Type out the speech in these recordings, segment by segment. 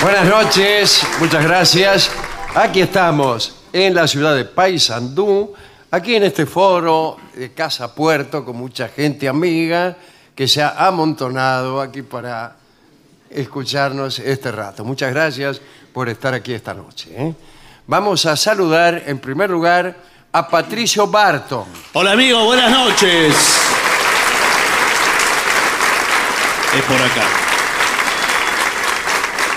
Buenas noches, muchas gracias. Aquí estamos en la ciudad de Paysandú, aquí en este foro de Casa Puerto con mucha gente amiga que se ha amontonado aquí para escucharnos este rato. Muchas gracias por estar aquí esta noche. ¿eh? Vamos a saludar en primer lugar a Patricio Barton. Hola amigos, buenas noches. Es por acá.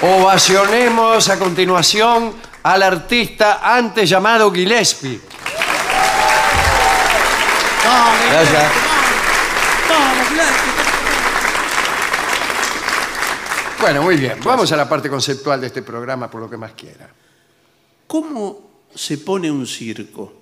Ovacionemos a continuación al artista antes llamado Gillespie. Gracias. Bueno, muy bien. Vamos a la parte conceptual de este programa por lo que más quiera. ¿Cómo se pone un circo?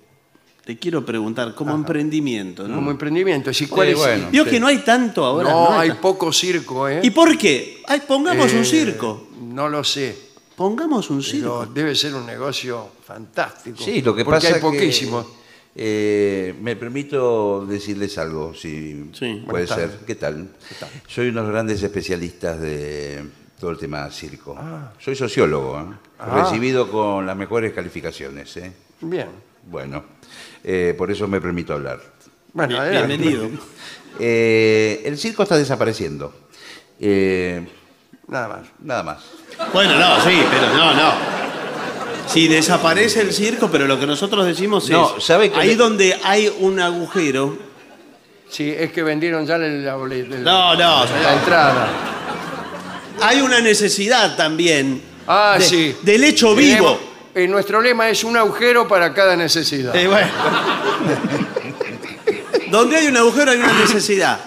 Te quiero preguntar, como emprendimiento, ¿no? Como emprendimiento. ¿Y cuál Sí, es? bueno. Vio que no hay tanto ahora. no, hay tan- poco circo, ¿eh? ¿Y por qué? Ay, pongamos Eh, un circo. No lo sé. Pongamos un Pero circo. debe ser un negocio fantástico. Sí, lo que porque pasa hay poquísimos. que eh, me permito decirles algo, si Sí. puede ser. ¿Qué tal? Soy uno de los grandes especialistas de todo el tema circo. Soy sociólogo, ¿eh? Ah. recibido con las mejores calificaciones. ¿eh? Bien. Bueno, eh, por eso me permito hablar. Bueno, Bien- adelante. Bienvenido. Eh, el circo está desapareciendo. Eh, Nada más. nada más. Bueno, no, sí, pero no, no. Si desaparece el circo, pero lo que nosotros decimos No, es. ¿sabe que ahí le- donde hay un agujero. Sí, es que vendieron ya la, la- No, no, la entrada. Hay una necesidad también. Ah, de- sí. Del hecho Tenemos- vivo. Eh, nuestro lema es un agujero para cada necesidad. Eh, bueno. Donde hay un agujero hay una necesidad.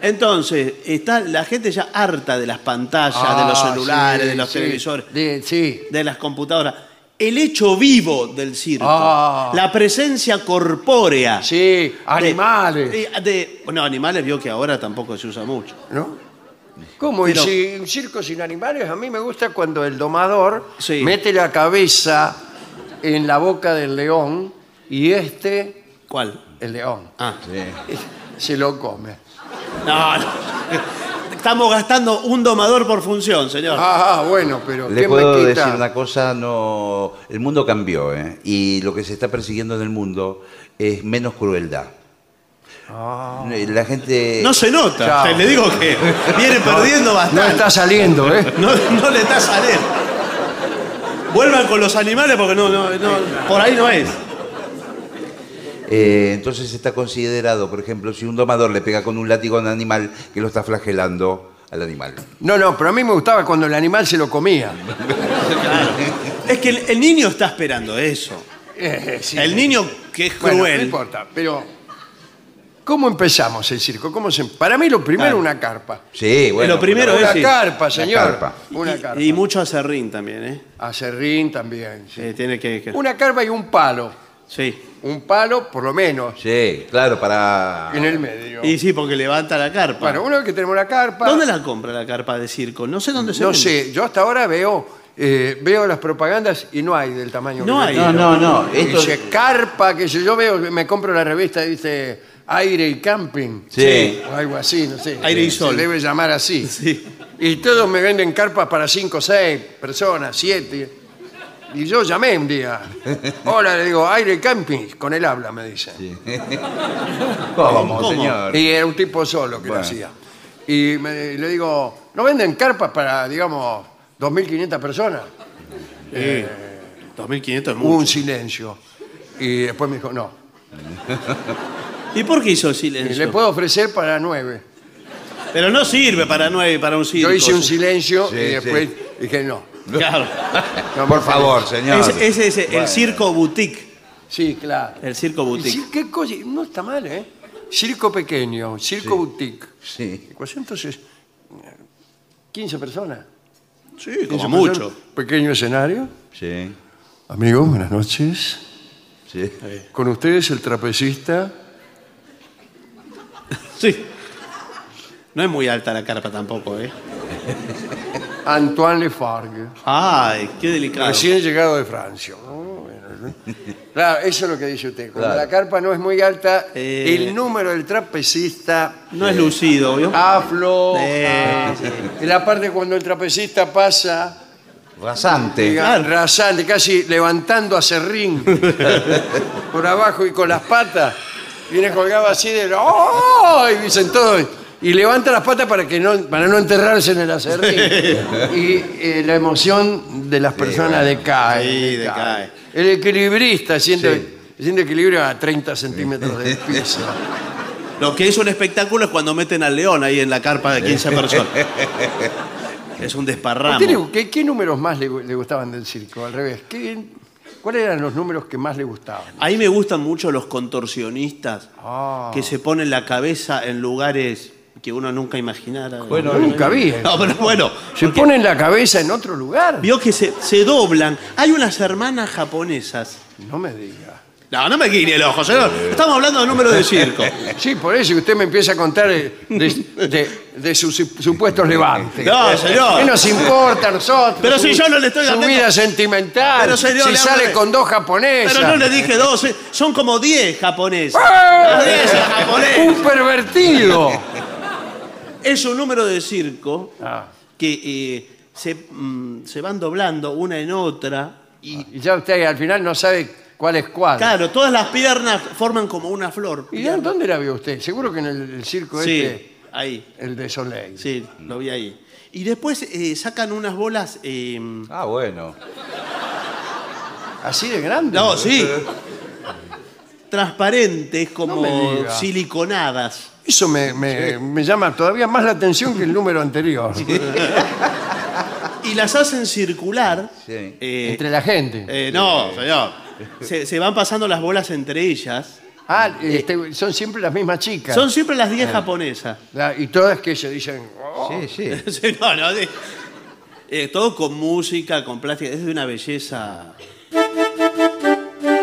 Entonces, está la gente ya harta de las pantallas, de los Ah, celulares, sí, de los sí. televisores, De- sí. de las computadoras. El hecho vivo del circo, Ah. la presencia corpórea. Sí, de- animales. de- de- bueno, animales vio que ahora tampoco se usa mucho. ¿No? ¿Cómo? ¿Y si un circo sin animales? A mí me gusta cuando el domador Sí. mete la cabeza en la boca del león y este, ¿Cuál? el león, Ah. se lo come. No, no. Estamos gastando un domador por función, señor. Ah, bueno, pero Le ¿qué puedo me decir quita? una cosa, no, el mundo cambió, ¿eh? y lo que se está persiguiendo en el mundo es menos crueldad. La gente... No se nota. Chao. Te- Le digo que viene perdiendo No bastante. está saliendo, ¿eh? No, no le está saliendo. Vuelvan con los animales porque no, no, no, por ahí no es. Eh, entonces está considerado, por ejemplo, si un domador le pega con un látigo a un animal, que lo está flagelando al animal. No, no, pero a mí me gustaba cuando el animal se lo comía. Es que el, el niño está esperando eso. Eh, sí. El niño que es Bueno, cruel. no importa, pero ¿cómo empezamos el circo? ¿Cómo se... Para mí lo primero Claro. una carpa. Sí, bueno. Lo primero una es sí. carpa, señor. carpa. Una carpa. y, y mucho acerrín también, ¿eh? Acerrín también. sí. Eh, tiene que, que- Una carpa y un palo. Sí. Un palo, por lo menos, Sí, claro, para... en el medio. Y sí, porque levanta la carpa. Bueno, una vez que tenemos la carpa... ¿Dónde la compra la carpa de circo? No sé dónde se No vende. sé, yo hasta ahora veo, eh, veo las propagandas y no hay del tamaño No que hay. No, no, no. Esto... Dice carpa, que si yo veo, me compro la revista y dice aire y camping. Sí. O algo así, no sé. Aire y Se sol. debe llamar así. Sí. Y todos me venden carpas para cinco, seis personas, siete. Y yo llamé un día. Hola, le digo, aire y camping. Con él habla, me dice. ¿Cómo, ¿Cómo? señor? Y era un tipo solo que lo hacía. Y me- le digo, ¿no venden carpas para, digamos, 2.500 personas? 2500 es Hubo un mucho. silencio. Y después me dijo, no. ¿Y por qué hizo silencio? le puedo ofrecer para nueve. Pero no sirve para nueve, para un circo. Yo hice un silencio Sí, y después sí. dije, no. Claro. no Por favor, señor. Ese, ese es el Bueno. circo boutique. Sí, claro. El circo boutique. sí, ¿Qué cosa? No está mal, ¿eh? Circo pequeño, circo boutique. Sí. ¿Cuántos es? 15 personas. Sí, 15 como personas. mucho. Pequeño escenario. Sí. Amigos, buenas noches. Sí. Con ustedes el trapecista. Sí. No es muy alta la carpa tampoco, ¿eh? Antoine Lefargue. Ay, qué delicado. Recién llegado de Francia. Bueno, ¿no? Claro, eso es lo que dice usted. Cuando Claro. la carpa no es muy alta, Eh. el número del trapecista No es lucido, ¿vio? aflo. Eh, sí. En la parte cuando el trapecista pasa Rasante. diga, rasante, casi levantando a serrín por abajo y con las patas. Viene colgado así de ¡Oh! Y dicen todos. Y levanta las patas para que no, para no enterrarse en el acerrín. y eh, la emoción de las personas decae. Sí, decae. El equilibrista Sí. siente equilibrio a 30 centímetros del piso. Lo que es un espectáculo es cuando meten al león ahí en la carpa de 15 personas. Es un desparramo. ¿Usted le- ¿Qué, qué números más le, le gustaban del circo? Al revés. ¿qué- ¿Cuáles eran los números que más le gustaban? A mí me gustan mucho los contorsionistas Ah. que se ponen la cabeza en lugares que uno nunca imaginara. Bueno, nunca vi. No, pero bueno. ¿Se porque ponen la cabeza en otro lugar? Vio que se, se doblan. Hay unas hermanas japonesas. No me diga. No, no me guiñe el ojo, señor. Estamos hablando de números de circo. Sí, por eso que usted me empieza a contar de, de- de- de sus supuestos levantes. No, señor. ¿Qué nos importa a nosotros? Pero si yo no le estoy Su vida sentimental. Pero, señor, si le sale con dos japonesas. Pero no le dije dos, eh, son como 10 japoneses. ¡Ah! Las 10 japonesas. ¡Un pervertido! Es un número de circo Ah, que eh, se, mm, se van doblando una en otra. Y y ya usted al final no sabe cuál es cuál. claro, todas las piernas forman como una flor. ¿Y de dónde la vio usted? Seguro que en el, el circo Sí, este, ahí. el de Soleil. Sí, lo vi ahí. Y después eh, sacan unas bolas. eh, Ah, bueno. ¿Así de grande? no, sí. Transparentes, como No me diga. siliconadas. Eso me, me- me llama todavía más la atención que el número anterior. Y las hacen circular. Sí. eh, Entre la gente. eh, no, señor. Se, se van pasando las bolas entre ellas. ah, este, son siempre las mismas chicas. Son siempre las 10 japonesas. La- y todas que se dicen... "Oh". Sí, sí. Sí, no, no, de- eh, todo con música, con plástica, es de una belleza.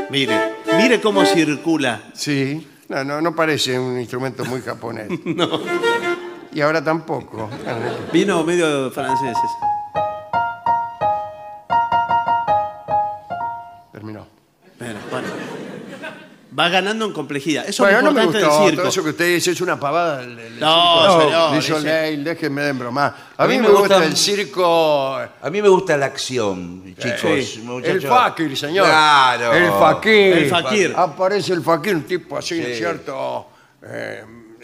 Mire, mire cómo circula. Sí. No, no, no parece un instrumento muy japonés. No, Y ahora tampoco. vino medio franceses. Bueno, bueno. Va ganando en complejidad. Eso Bueno, es no me importante gustó. del circo. Todo eso que usted dice es una pavada. el- el No, circo señor, ese- Soleil, déjenme de bromar. A, mí, me gusta, el circo... A mí me gusta la acción, chicos. Sí, muchachos. El fakir, señor. Claro. El fakir. El fakir. Aparece el fakir, un tipo así, ¿no es Sí. cierto? Eh,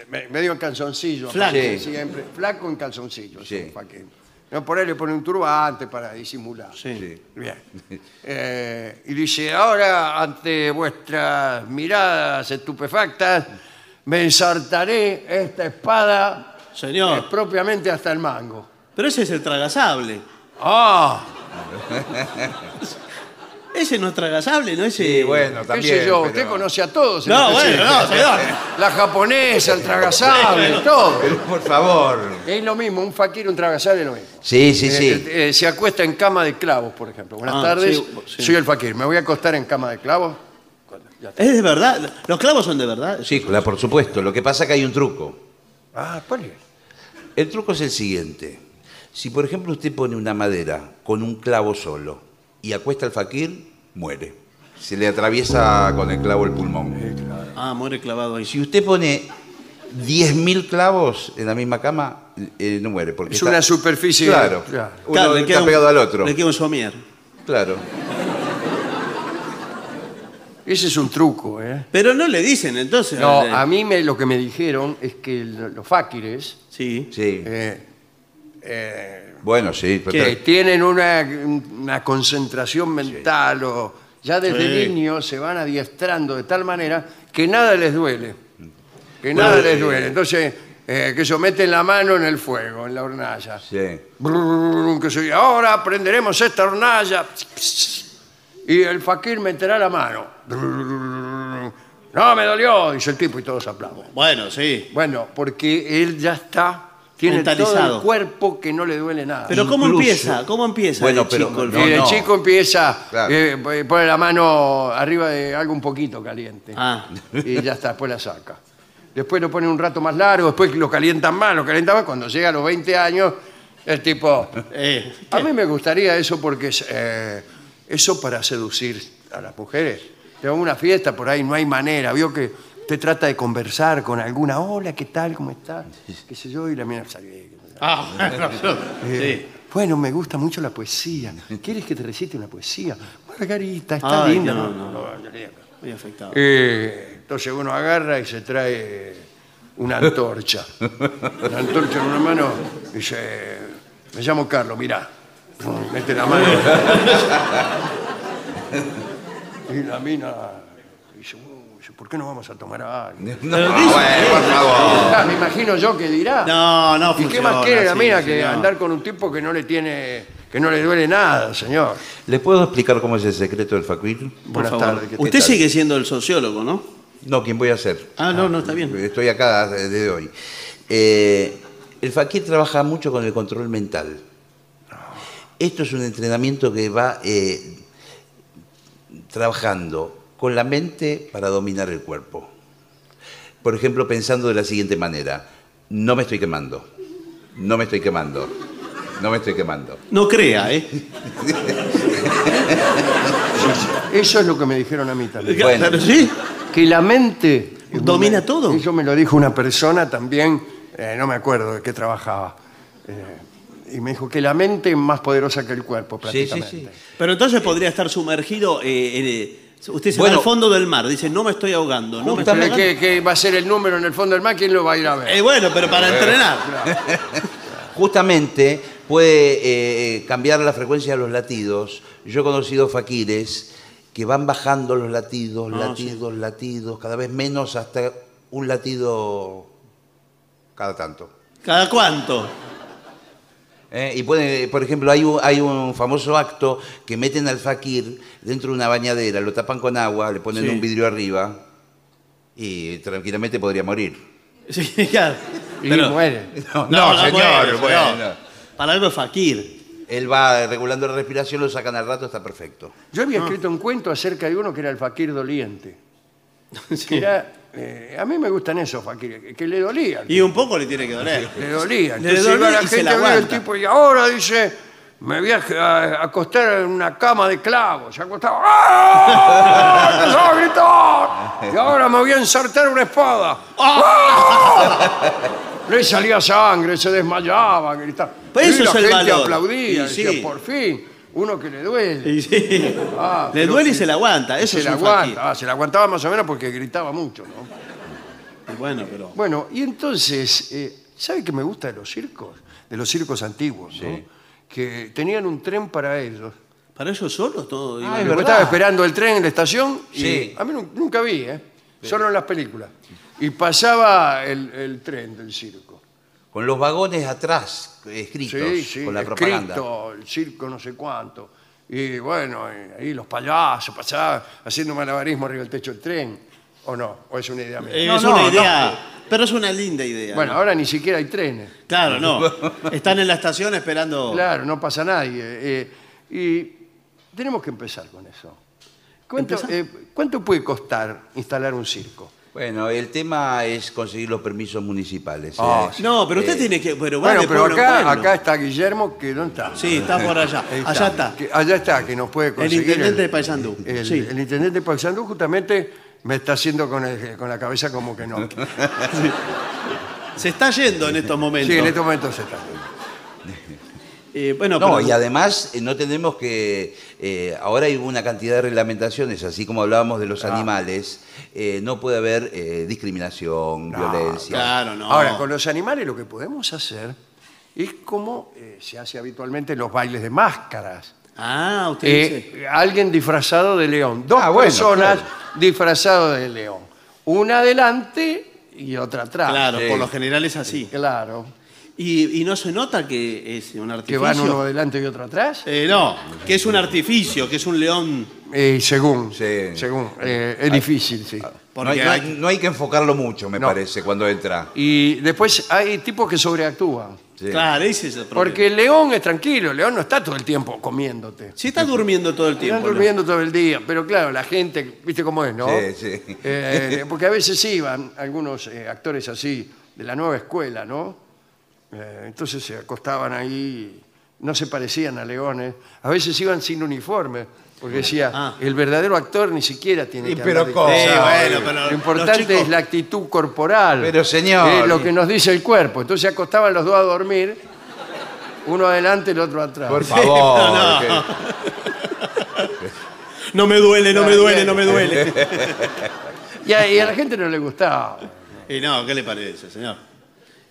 me- medio en calzoncillo. Flaco. aparece Sí. Siempre. Flaco en calzoncillo. es Sí. fakir. No, por ahí le pone un turbante para disimular. Sí. Bien. Eh, y dice, ahora ante vuestras miradas estupefactas, me ensartaré esta espada eh, Señor. propiamente hasta el mango. Pero ese es el tragasable. ¡Ah! Ese no es tragasable, ¿no? Ese... Sí, bueno, ¿Qué también. sé yo? pero- Usted conoce a todos. No, bueno, no, señor. La japonesa, el tragasable, todo. Pero por favor. Es lo mismo, un fakir, un tragasable es lo mismo. Sí, sí, Eh, sí. eh, eh, se acuesta en cama de clavos, por ejemplo. Buenas Ah, tardes, sí, sí. soy el fakir. Me voy a acostar en cama de clavos. ¿Es de verdad? ¿Los clavos son de verdad? Sí, claro, por supuesto. Lo que pasa es que hay un truco. Ah, ¿cuál es? El truco es el siguiente. Si, por ejemplo, usted pone una madera con un clavo solo y acuesta al fakir, muere. Se le atraviesa con el clavo el pulmón. Ah, muere clavado ahí. Si usted pone 10.000 clavos en la misma cama, eh, no muere. Porque Es está- una superficie. Claro. Claro. Uno Claro, le está queda un- pegado al otro. Le queda un somier. Claro. Ese es un truco, ¿eh? Pero no le dicen, entonces. No, eh, a mí me, lo que me dijeron es que el- los fakires Sí. Sí. eh, eh, Bueno, sí. pero- que tienen una, una concentración mental o ya desde Sí. niños se van adiestrando de tal manera que nada les duele. Que nada les duele. Entonces, eh, que se meten la mano en el fuego, en la hornalla. Sí. Brrr, que se- ahora prenderemos esta hornalla. Y el fakir meterá la mano. Brrr, no, me dolió, dice el tipo y todos aplauden. Bueno, sí. Bueno, porque él ya está, tiene todo el cuerpo que no le duele nada. Pero ¿cómo Incluso- empieza? ¿Cómo empieza Bueno, el pero chico? el no, el no. chico empieza, Claro. eh, pone la mano arriba de algo un poquito caliente. Ah. Y ya está, después la saca. Después lo pone un rato más largo, después lo calientan más, lo calientan más. Cuando llega a los 20 años, el tipo... Eh, A mí me gustaría eso porque es, eh, eso para seducir a las mujeres. Te vas a una fiesta, por ahí no hay manera. Vio que te trata de conversar con alguna. Hola, ¿qué tal? ¿Cómo estás? ¿Qué sé yo? Y la mira, "Salí". Ah, bueno, Eh, sí. Bueno, me gusta mucho la poesía. ¿Quieres que te recite una poesía? Margarita, está Ay, linda. no, No, no. no, no, no. Muy afectado. Eh, entonces uno agarra y se trae una antorcha. Una antorcha en una mano y dice, me llamo Carlos, mirá. Mete la mano. Y la mina dice, "Uh, dice, ¿por qué no vamos a tomar algo? No, Pero bueno, por favor. Ah, me imagino yo que dirá. No, no ¿Y qué funciona más quiere la así, mina que señor. andar con un tipo que no le tiene, que no le duele nada, señor? ¿Le puedo explicar cómo es el secreto del fakir? Por Buenas favor. tardes. ¿qué Usted tal? sigue siendo el sociólogo, ¿no? No, ¿quién voy a ser? Ah, no, no, está bien. Estoy acá desde hoy. Eh, el fakir trabaja mucho con el control mental. Esto es un entrenamiento que va eh, trabajando con la mente para dominar el cuerpo. Por ejemplo, pensando de la siguiente manera, no me estoy quemando, no me estoy quemando, no me estoy quemando. No crea, ¿eh? Eso es lo que me dijeron a mí también. Bueno. Sí. Que la mente... ¿Domina todo? Eso me lo dijo una persona también, eh, no me acuerdo de qué trabajaba. eh, y me dijo que la mente es más poderosa que el cuerpo, Sí, sí, prácticamente. sí. Pero entonces podría estar sumergido eh, en, eh, Usted se va Bueno. al fondo del mar, dice, no me estoy ahogando. No me estoy ahogando. ¿qué, qué va a ser el número en el fondo del mar? ¿Quién lo va a ir a ver? Eh, bueno, pero para entrenar. Justamente puede eh, cambiar la frecuencia de los latidos. Yo he conocido faquires que van bajando los latidos, Ah, latidos, latidos, cada vez menos hasta un latido cada tanto. ¿Cada cuánto? ¿Eh? Y puede, por ejemplo, hay un, hay un famoso acto que meten al fakir dentro de una bañadera, lo tapan con agua, le ponen Sí. un vidrio arriba y tranquilamente podría morir. Sí, claro. Y Pero- muere. No, No, no, señor, bueno, bueno. no. Para algo es fakir. Él va regulando la respiración, lo sacan al rato, está perfecto. Yo había escrito un cuento acerca de uno que era el fakir doliente. Que era, eh, a mí me gustan esos que, que le dolían. Y un poco le tiene que doler. Le dolía. Le Entonces dolía la y se gente la a ver el aguanta. tipo y ahora dice, me voy a a acostar en una cama de clavos. Se acostaba. ¡Ah! A gritar. Y ahora me voy a ensartar una espada. ¡Ah! Le salía sangre, se desmayaba, gritaba. Eso y la es el gente valor. aplaudía, Y sí. por fin, uno que le duele. Y sí. Ah, Le pero duele y que- se la aguanta. Eso se es la un faquir. aguanta, ah, se la aguantaba más o menos porque gritaba mucho, ¿no? Y Bueno, pero. Bueno, y entonces, eh, ¿sabe qué me gusta de los circos? De los circos antiguos, ¿no? Que tenían un tren para ellos. ¿Para ellos solos todo? Ah, es Yo verdad. estaba esperando el tren en la estación y Sí. a mí nu- nunca vi, ¿eh? Solo en las películas. Y pasaba el, el tren del circo. Con los vagones atrás escritos Sí, sí, con la escrito, propaganda. el circo no sé cuánto. Y bueno, ahí los payasos pasaban haciendo malabarismo arriba del techo del tren. ¿O no? ¿O es una idea mía? Eh, No, es no, una no. idea. Pero es una linda idea. bueno, ¿no? ahora ni siquiera hay trenes. Claro, no. Están en la estación esperando. Claro, no pasa nadie. eh, y tenemos que empezar con eso. ¿Cuánto, ¿Empezar? eh, ¿Cuánto puede costar instalar un circo? Bueno, el tema es conseguir los permisos municipales. Ah, ¿eh? No, pero usted Eh, tiene que. Pero bueno, vale, pero pueblo en acá, pueblo. acá está Guillermo, que ¿dónde está? Sí, está por allá. Ahí Allá está. Que- allá está, que nos puede El conseguir. intendente de Paysandú. El, Sí. el intendente de Paysandú justamente me está haciendo con, el- con la cabeza como que no. Se está yendo en estos momentos. Sí, en este momento se está. Eh, bueno, No, pero- y además eh, no tenemos que. eh, ahora hay una cantidad de reglamentaciones, así como hablábamos de los animales, eh, no puede haber eh, discriminación, violencia. Claro, no. Ahora, con los animales lo que podemos hacer es como eh, se hace habitualmente en los bailes de máscaras. Ah, usted Eh, dice. alguien disfrazado de león. Dos Ah, bueno, personas claro. disfrazadas de león. Una adelante y otra atrás. Claro, sí. por lo general es así. Claro. Y, y no se nota que es un Que artificio. van uno adelante y otro atrás. Eh, no, que es un artificio, que es un león. Eh, según. Sí. Según. eh, es difícil, sí. No hay, Porque no hay- hay- no hay que enfocarlo mucho, me No. parece, cuando entra. Y después hay tipos que sobreactúan. Sí. Claro, ese es el problema. Porque el león es tranquilo, el león no está todo el tiempo comiéndote. Si está durmiendo todo el tiempo. Están durmiendo todo el día, pero claro, la gente, ¿viste cómo es, no? Sí, sí. Eh, porque a veces iban algunos eh, actores así, de la nueva escuela, ¿no? Eh, entonces se acostaban ahí, no se parecían a leones. A veces iban sin uniforme, porque decía, Ah. el verdadero actor ni siquiera tiene Y que pero andar ¿cómo? disfrazado. Sí, bueno, pero Lo importante chicos- es la actitud corporal. Pero, señor. Es lo que nos dice el cuerpo. Entonces se acostaban los dos a dormir, uno adelante y el otro atrás. Por favor. no. que- No me duele, no me duele, no me duele. Y a, y a la gente no le gustaba. y no, ¿qué le parece, señor?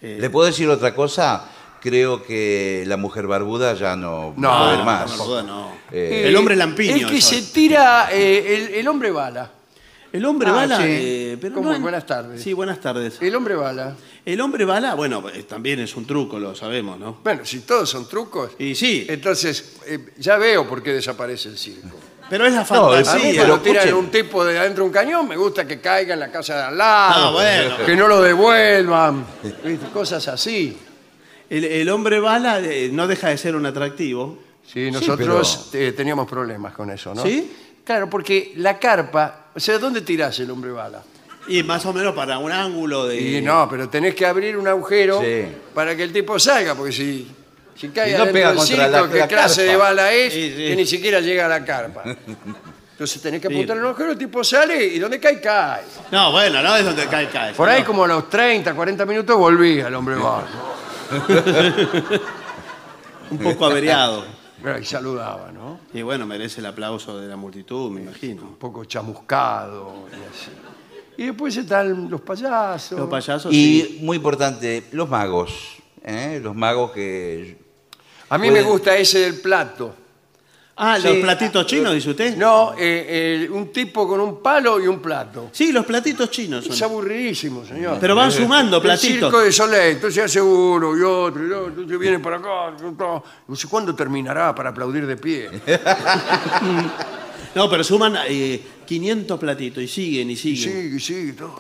Eh, ¿Le puedo decir otra cosa? Creo que la mujer barbuda ya no, No, va a haber no, más. no, no, no. Eh, El hombre lampiño, El que eso se tira, eh, el, el hombre bala. El hombre Ah, bala. sí. eh, pero ¿Cómo? no- Buenas tardes. Sí, buenas tardes. El hombre bala. El hombre bala, bueno, también es un truco, lo sabemos, ¿no? Bueno, si todos son trucos, Y sí, entonces eh, ya veo por qué desaparece el circo. Pero es la No, A mí fantasía. cuando pero tiran escuchen. un tipo de adentro de un cañón, me gusta que caiga en la casa de al lado, Ah, bueno. que no lo devuelvan, ¿viste? cosas así. El, el hombre bala eh, no deja de ser un atractivo. Sí, nosotros eh, teníamos problemas con eso, ¿no? ¿Sí? Claro, porque la carpa, o sea, ¿dónde tirás el hombre bala? Y más o menos para un ángulo de. Y no, pero tenés que abrir un agujero Sí. para que el tipo salga, porque si, si cae Si no pega del contra la- ¿qué la clase carpa? de bala es? Sí, sí. Que ni siquiera llega a la carpa. Entonces tenés que apuntar en el agujero, el tipo sale y donde cae, cae. No, bueno, no es donde cae, cae. Por ahí no. como a los 30, 40 minutos volvía el hombre bala. Un poco averiado. Y saludaba, ¿no? Y bueno, merece el aplauso de la multitud, me imagino. Un poco chamuscado y así. Y después están los payasos. Los payasos, Y sí. muy importante, los magos. ¿eh? Los magos que. A mí me gusta ese del plato. Ah, Sí. los platitos chinos, dice usted. No, eh, eh, un tipo con un palo y un plato. Sí, los platitos chinos Es son. aburridísimo, señor. Pero van sumando El platitos. circo de Soleil, entonces hace uno y otro y otro, entonces viene para acá. No sé cuándo terminará para aplaudir de pie. No, pero suman eh, 500 platitos y siguen y siguen. Sigue, sigue, todo.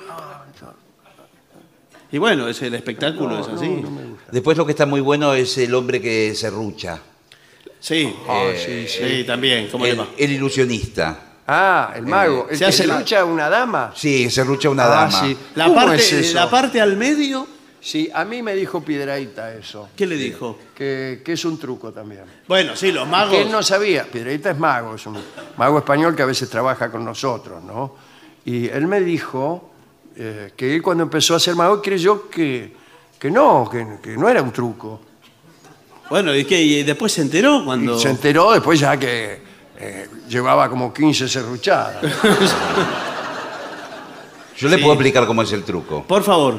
Y bueno, es el espectáculo, es así. Después lo que está muy bueno es el hombre que se rucha. Sí, Ah, eh, sí, sí, también. ¿Cómo le El, va? el ilusionista. Ah, el mago. el se que hace se la- lucha a una dama. Sí, se rucha una Ah, dama. sí. La ¿Cómo parte, es eso? la parte al medio Sí, a mí me dijo Piedraíta eso, ¿Qué le dijo? que, que es un truco también. Bueno, sí, los magos. Que él no sabía, Piedraíta es mago, es un mago español que a veces trabaja con nosotros, ¿no? Y él me dijo eh, que él cuando empezó a ser mago creyó que, que no, que, que no era un truco. Bueno, ¿y qué? ¿Y después se enteró cuando.? Y se enteró después ya que eh, llevaba como 15 serruchadas. Yo le Sí. puedo explicar cómo es el truco. Por favor.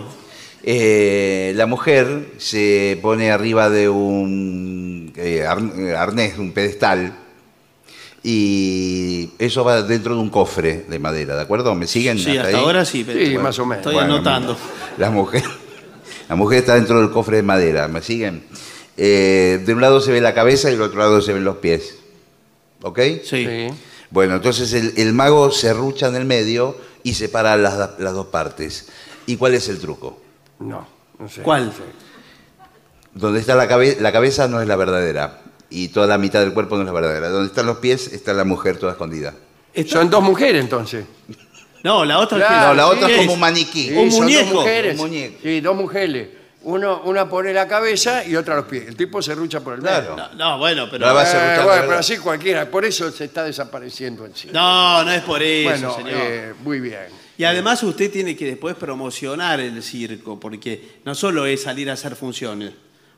Eh, la mujer se pone arriba de un eh, ar- eh, arnés, un pedestal, y eso va dentro de un cofre de madera, ¿de acuerdo? ¿Me siguen? Sí, hasta ahí? ahora sí. pero- Sí, más o menos. Estoy Bueno, anotando. La mujer, la mujer está dentro del cofre de madera, ¿me siguen? Eh, de un lado se ve la cabeza y del otro lado se ven los pies. ¿Ok? Sí. Sí. Bueno, entonces el, el mago se rucha en el medio y separa las, las dos partes. ¿Y cuál es el truco? No, no sé. ¿Cuál? Donde está la, cabe- la cabeza no es la verdadera. Y toda la mitad del cuerpo no es la verdadera. Donde están los pies está la mujer toda escondida. Está- Son dos mujeres entonces. No, la otra Claro, no, la ¿qué otra es como un maniquí. Un son muñeco. Dos mujeres. Un muñeco. Sí, dos mujeres. Uno, una pone la cabeza y otra los pies. El tipo se rucha por el Claro. medio. No, no, bueno, pero. La va a Eh, ruchar, bueno, la pero así cualquiera. Por eso se está desapareciendo el cine. No, no es por eso, bueno, señor. eh, muy bien. Y además usted tiene que después promocionar el circo, porque no solo es salir a hacer funciones.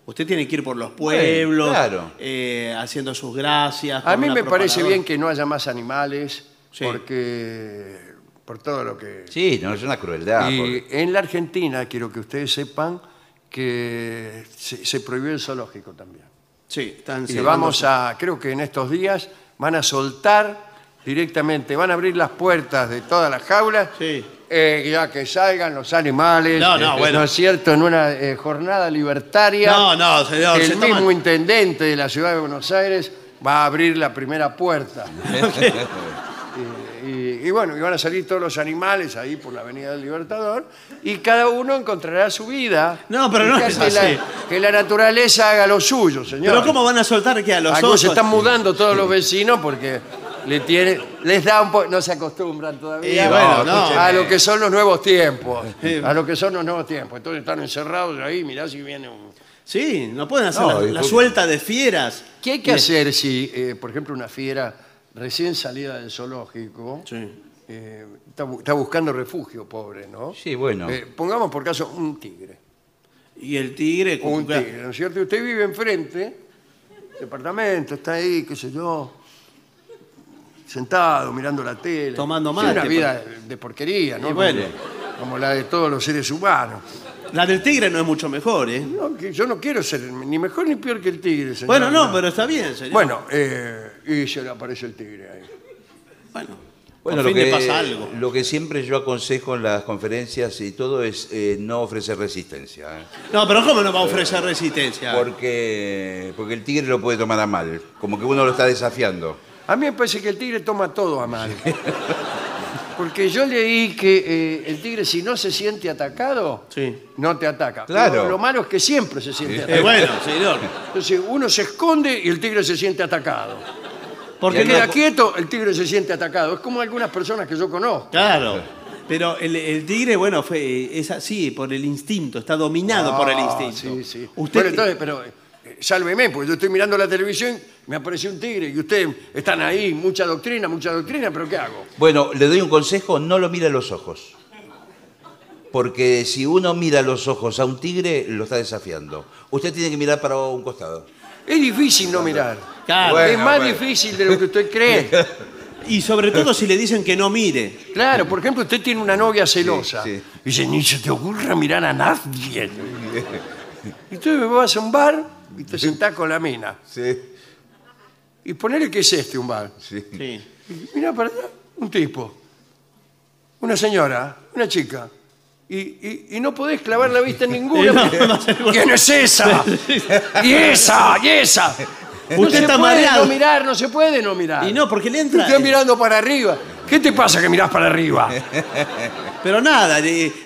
Usted tiene que ir por los pueblos, claro. eh, haciendo sus gracias. A mí me parece bien que no haya más animales, Sí. porque por todo lo que... Sí, no, es una crueldad. y porque- en la Argentina, quiero que ustedes sepan que se, se prohibió el zoológico también. Sí, están Y vamos a, creo que en estos días van a soltar directamente, van a abrir las puertas de todas las jaulas, Sí. Eh, ya que salgan los animales, No, no, eh, bueno. ¿no es cierto? En una eh, jornada libertaria. No, no, señor. el mismo toman- intendente de la ciudad de Buenos Aires va a abrir la primera puerta. y, y- y bueno, y van a salir todos los animales ahí por la Avenida del Libertador y cada uno encontrará su vida. No, pero no es que así. la, que la naturaleza haga lo suyo, señor. Pero ¿cómo van a soltar que a los Algo osos? se están mudando todos los vecinos porque le tiene, les da un poco, no se acostumbran todavía Y bueno, no. a lo que son los nuevos tiempos, a lo que son los nuevos tiempos. Entonces están encerrados ahí, mirá si viene un... Sí, no pueden hacer No, la, suelta de fieras. ¿Qué hay que hacer si, eh, por ejemplo, una fiera recién salida del zoológico Sí. eh, está, bu- está buscando refugio, pobre, ¿no? Sí, bueno. Eh, pongamos por caso un tigre. Y el tigre. Un tigre, ¿no es cierto? Y usted vive enfrente, departamento, está ahí, qué sé yo, sentado, mirando la tele. Tomando Sí, mate, Una por- vida de, de porquería, ¿no? Y bueno. Como, como la de todos los seres humanos. La del tigre no es mucho mejor, ¿eh? No, que yo no quiero ser ni mejor ni peor que el tigre, señor. Bueno, no, pero está bien, señor. Bueno, eh, y se le aparece el tigre ahí. Bueno, Bueno, por lo fin le que, pasa algo. lo que siempre yo aconsejo en las conferencias y todo es eh, no ofrecer resistencia. ¿eh? No, pero ¿cómo no va a ofrecer resistencia? Porque, porque el tigre lo puede tomar a mal, como que uno lo está desafiando. A mí me parece que el tigre toma todo a mal. Porque yo leí que eh, el tigre si no se siente atacado, Sí. no te ataca. Claro. Pero lo malo es que siempre se siente Eh, atacado. bueno, señor. Entonces uno se esconde y el tigre se siente atacado. Porque Porque queda no- quieto, el tigre se siente atacado. Es como algunas personas que yo conozco. Claro. Pero el, el tigre, bueno, fue, es así, por el instinto, está dominado por el Ah, instinto. Sí, sí. Usted, Bueno, entonces, pero eh, sálveme, porque yo estoy mirando la televisión, me apareció un tigre y ustedes están ahí, mucha doctrina, mucha doctrina, pero ¿qué hago? Bueno, le doy un consejo, no lo mire a los ojos. Porque si uno mira a los ojos a un tigre, lo está desafiando. Usted tiene que mirar para un costado. Es difícil no mirar. Claro. es más bueno. difícil de lo que usted cree. Y sobre todo si le dicen que no mire. Claro, por ejemplo, usted tiene una novia celosa. sí. Y dice, ni se te ocurra mirar a nadie. Y usted vas a un bar y te sentás con la mina. Sí, Y ponele que es este un bar. sí. Sí. Y mira para allá, un tipo, una señora, una chica. Y, y- y no podés clavar la vista en ninguna. ¿Quién es esa? y esa, y esa. No Usted se está puede mareado. no mirar, no se puede no mirar. Y no, porque le entra. Estoy mirando para arriba. ¿Qué te pasa que mirás para arriba? Pero nada,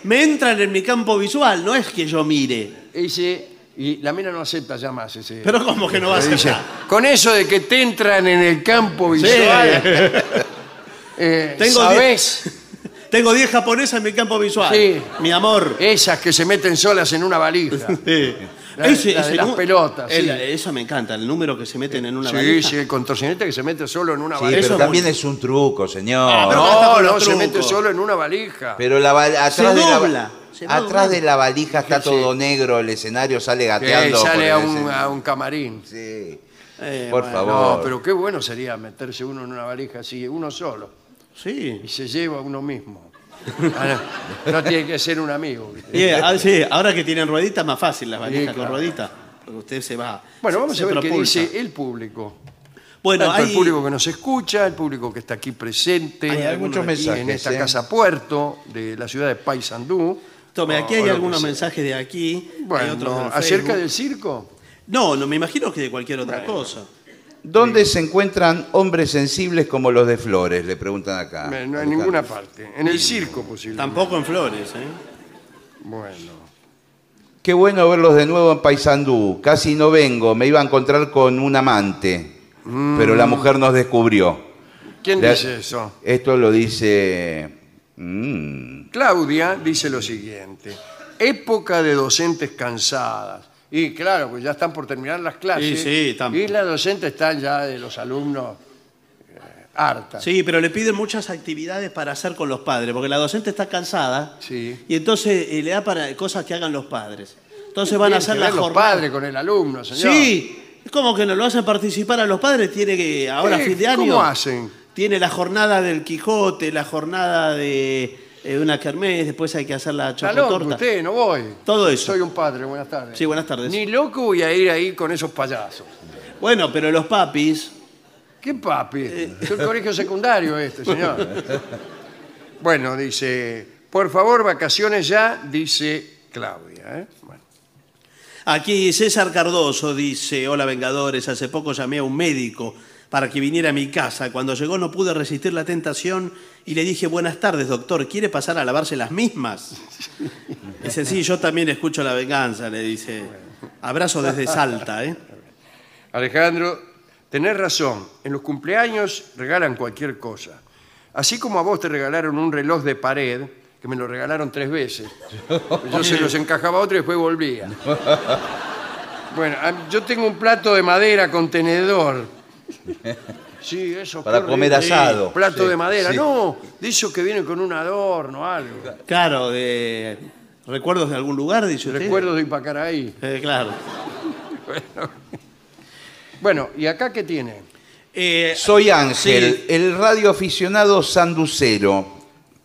me entran en mi campo visual, no es que yo mire. Y, dice- y la mina no acepta ya más ese. Pero como que no va a Le dice, con eso de que te entran en el campo visual, eh, Tengo ¿sabés? Tengo 10 japonesas en mi campo visual. Sí. Mi amor. Esas que se meten solas en una valija. Sí. La- la de las pelotas, el- sí. Eso me encanta, el número que se meten en una Sí, valija. sí, el contorsionista que se mete solo en una Sí, valija. pero Eso también es un truco, señor. Ah, pero No, no, se mete solo en una valija. Pero la val- atrás, de, dobla, la, se va atrás doblando. de la valija está Sí. todo negro, el escenario sale Que gateando. por sale el a un, escenario. a un camarín. Sí. Eh, Por bueno, favor. No, pero qué bueno sería meterse uno en una valija así, uno solo, Sí. y se lleva a uno mismo. Ah, no, no tiene que ser un amigo. Y, ah, sí, ahora que tienen rueditas, más fácil las valijas Sí, claro. con rueditas. Porque usted se va. Bueno, vamos se a ver qué propulsa. dice el público. Bueno, Tanto hay, el público que nos escucha, el público que está aquí presente, Hay Hay algunos muchos aquí mensajes. en esta ¿eh? casa puerto de la ciudad de Paysandú. tome, aquí hay algunos mensajes de aquí. hay Bueno, otros del acerca Facebook. del circo. No, no, me imagino que de cualquier otra cosa. ¿Dónde se encuentran hombres sensibles como los de Flores? Le preguntan acá. No en ninguna parte. En el circo posible. Tampoco en flores, ¿eh? Bueno. Qué bueno verlos de nuevo en Paysandú. Casi no vengo, me iba a encontrar con un amante, pero la mujer nos descubrió. ¿Quién Le- dice eso? Esto lo dice... mm, Claudia dice lo siguiente. Época de docentes cansadas. Y claro, pues ya están por terminar las clases. Sí, sí, están- Y las docentes están ya de los alumnos eh, hartas. Sí, pero le piden muchas actividades para hacer con los padres, porque la docente está cansada Sí. y entonces eh, le da para cosas que hagan los padres. Entonces van a Tienen hacer que la ver los jornada. padres con el alumno, señor. Sí, es como que no lo hacen participar a los padres, tiene que, ahora Eh, fin de año. ¿Cómo hacen? Tiene la jornada del Quijote, la jornada de eh, una kermés, después hay que hacer la loco chocotorta. usted, no voy. Todo eso. Soy un padre, buenas tardes. Sí, buenas tardes. Ni loco voy a ir ahí con esos payasos. Bueno, pero los papis, ¿Qué papi? Eh. Es el colegio secundario este, señor. Bueno, dice, por favor, vacaciones ya, dice Claudia. ¿eh? Bueno. Aquí César Cardoso dice, hola Vengadores, hace poco llamé a un médico para que viniera a mi casa. Cuando llegó no pude resistir la tentación y le dije, buenas tardes doctor, ¿quiere pasar a lavarse las mismas? Dice, sí, yo también escucho la venganza, le dice. Abrazo desde Salta, ¿eh? Alejandro, tenés razón, en los cumpleaños regalan cualquier cosa. Así como a vos te regalaron un reloj de pared, que me lo regalaron tres veces. Yo se los encajaba a otro y después volvía. Bueno, yo tengo un plato de madera con tenedor. Sí, eso. Para comer asado. Plato Sí, de madera. sí. No, de eso que viene con un adorno, algo. Claro, de recuerdos de algún lugar, dice usted. Recuerdo de Ipacaraí. Eh, claro. Bueno, ¿y acá qué tiene? Eh, Soy Ángel, sí. el radioaficionado sanducero.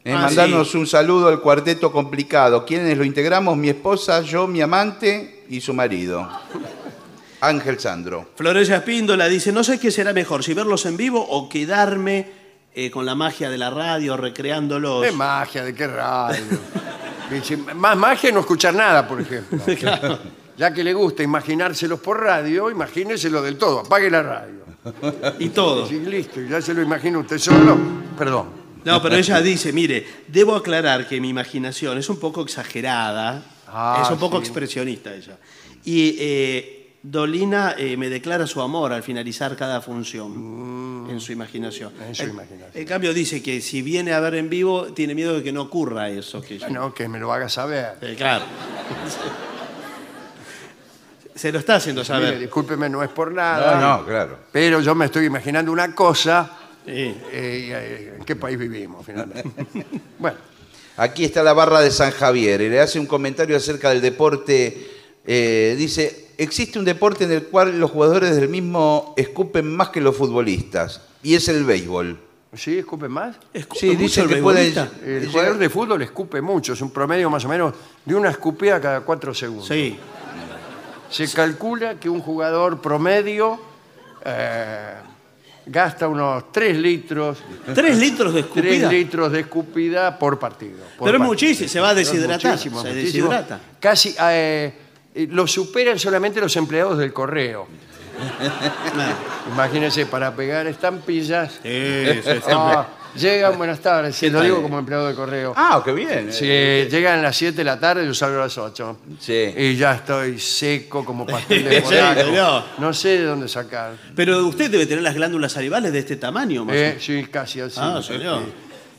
Eh, Ah, mandarnos sí. un saludo al cuarteto complicado. ¿Quiénes lo integramos? Mi esposa, yo, mi amante y su marido. Ángel Sandro. Florencia Espíndola dice, no sé qué será mejor, si verlos en vivo o quedarme eh, con la magia de la radio, recreándolos. ¿Qué magia? ¿De qué radio? Dice, Más magia no escuchar nada, por ejemplo. Ya que le gusta imaginárselos por radio, imagíneselo del todo. Apague la radio. Y todo. Y listo, ya se lo imagina usted solo. Perdón. No, pero ella dice, mire, debo aclarar que mi imaginación es un poco exagerada, Ah, es un poco sí. expresionista ella. Y eh, Dolina eh, me declara su amor al finalizar cada función en su imaginación. Mm. en su imaginación. En cambio dice que si viene a ver en vivo, tiene miedo de que no ocurra eso. Que yo- Bueno, que me lo haga saber. Eh, claro. Se lo está haciendo Mire, saber. discúlpeme, no es por nada. No, no, claro. Pero yo me estoy imaginando una cosa. Sí. eh, eh, ¿En qué país vivimos, finalmente? bueno, Aquí está la barra de San Javier y le hace un comentario acerca del deporte. Eh, dice, existe un deporte en el cual los jugadores del mismo escupen más que los futbolistas y es el béisbol. ¿sí? ¿Escupe más? ¿Escupe Sí, mucho dice el que puede-? El jugador de fútbol escupe mucho, es un promedio más o menos de una escupida cada cuatro segundos. Sí. Se calcula que un jugador promedio eh, gasta unos 3 litros, Tres litros de 3 escupida. litros de escupida por partido. por Pero es muchísimo, se va a Es deshidratar, muchísimo, se muchísimo. deshidrata. Casi eh, lo superan solamente los empleados del correo. Imagínense, para pegar estampillas. Sí, sí, ah, llegan, buenas tardes, sí, ¿Qué lo digo como empleado de correo. Ah, qué bien. Sí, llegan a las 7 de la tarde, yo salgo a las 8. Sí. Y ya estoy seco como pastel de Sí, señor. No sé de dónde sacar. Pero usted debe tener las glándulas salivales de este tamaño, más o Eh, menos. sí, casi así. Ah, señor.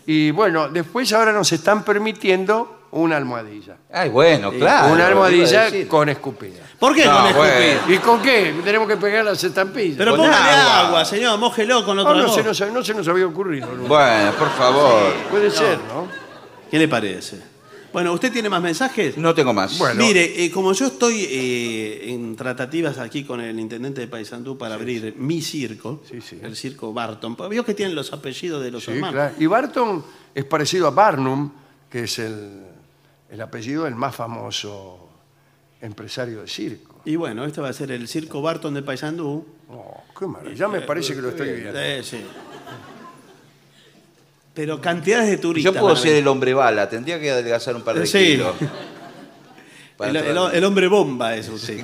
Y bueno, después ahora nos están permitiendo una almohadilla. Ay, bueno, claro. una almohadilla con escupida. ¿Por qué No, con bueno. escupir? ¿Y con qué? Tenemos que pegar las estampillas. Pero Con póngale agua. agua. señor, mójelo con No, otro no, agua. se nos, no se nos había ocurrido. nunca. Bueno, por favor. Puede ser, ¿no? ¿Qué le parece? Bueno, ¿usted tiene más mensajes? No tengo más. Bueno. Mire, eh, como yo estoy eh, en tratativas aquí con el intendente de Paysandú para abrir mi circo, Sí, sí. el circo Barton, pues, vio que tienen los apellidos de los Sí, hermanos. claro. Y Barton es parecido a Barnum, que es el, el apellido del más famoso empresario de circo. Y bueno, este va a ser el circo Barton de Paysandú. Oh, qué maravilla. Ya me parece que lo estoy viendo. Eh, sí. Pero cantidades de turistas. Yo puedo van a ser venir. el hombre bala, tendría que adelgazar un par de Sí. kilos. Para El, el- entrar- el hombre bomba es usted.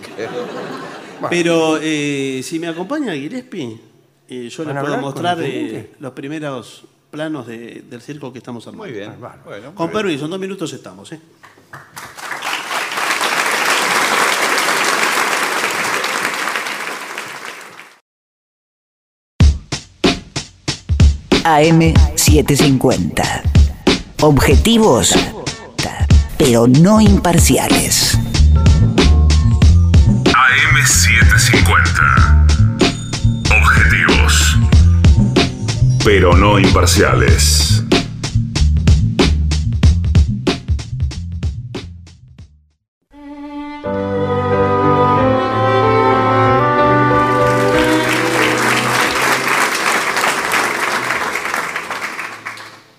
Pero eh, si me acompaña Gillespie, eh, yo ¿Van le a puedo hablar con mostrar el eh, los primeros planos de- del circo que estamos armando. Muy bien. Bueno, Con permiso, en dos minutos estamos. ¿eh? AM750. Objetivos, pero no imparciales. Pero no imparciales.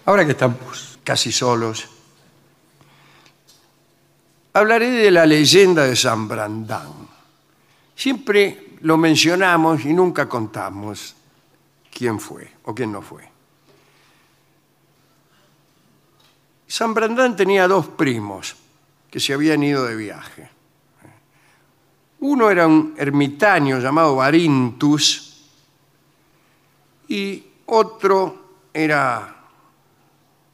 Ahora que estamos casi solos, hablaré de la leyenda de San Brandán. Siempre lo mencionamos y nunca contamos quién fue o quién no fue. San Brandán tenía dos primos que se habían ido de viaje. Uno era un ermitaño llamado Barintus y otro era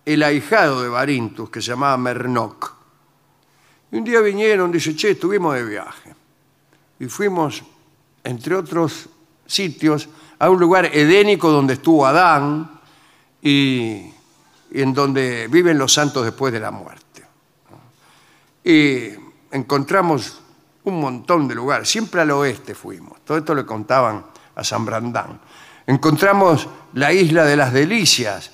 el ahijado de Barintus, que se llamaba Mernoc. Y un día vinieron, dice, che, estuvimos de viaje. Y fuimos, entre otros sitios, a un lugar edénico donde estuvo Adán y, en donde viven los santos después de la muerte. Y encontramos un montón de lugares, siempre al oeste fuimos, todo esto le contaban a San Brandán. Encontramos la isla de las Delicias,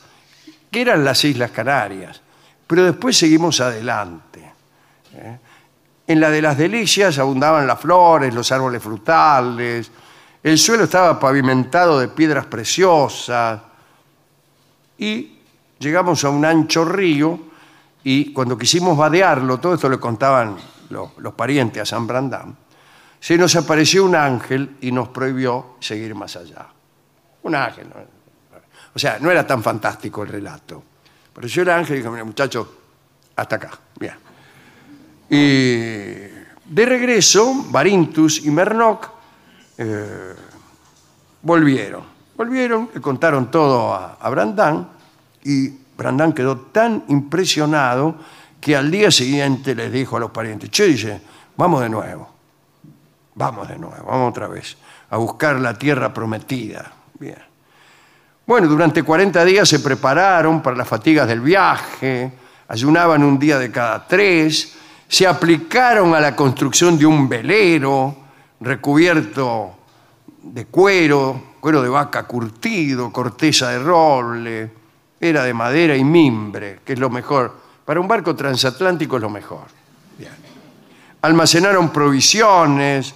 que eran las Islas Canarias, pero después seguimos adelante. ¿eh? En la de las Delicias abundaban las flores, los árboles frutales, el suelo estaba pavimentado de piedras preciosas y llegamos a un ancho río y cuando quisimos vadearlo, todo esto le contaban los, parientes a San Brandán, se nos apareció un ángel y nos prohibió seguir más allá. Un ángel. O sea, no era tan fantástico el relato. Apareció el ángel y dijo, mira muchachos, hasta acá. Bien. Y de regreso, Barintus y Mernoc eh, volvieron. Volvieron, le contaron todo a, Brandán y Brandán quedó tan impresionado que al día siguiente les dijo a los parientes, che, vamos de nuevo, vamos de nuevo, vamos otra vez a buscar la tierra prometida. Bien. Bueno, durante 40 días se prepararon para las fatigas del viaje, ayunaban un día de cada tres, se aplicaron a la construcción de un velero recubierto de cuero, cuero de vaca curtido, corteza de roble, era de madera y mimbre, que es lo mejor. Para un barco transatlántico es lo mejor. Bien. Almacenaron provisiones,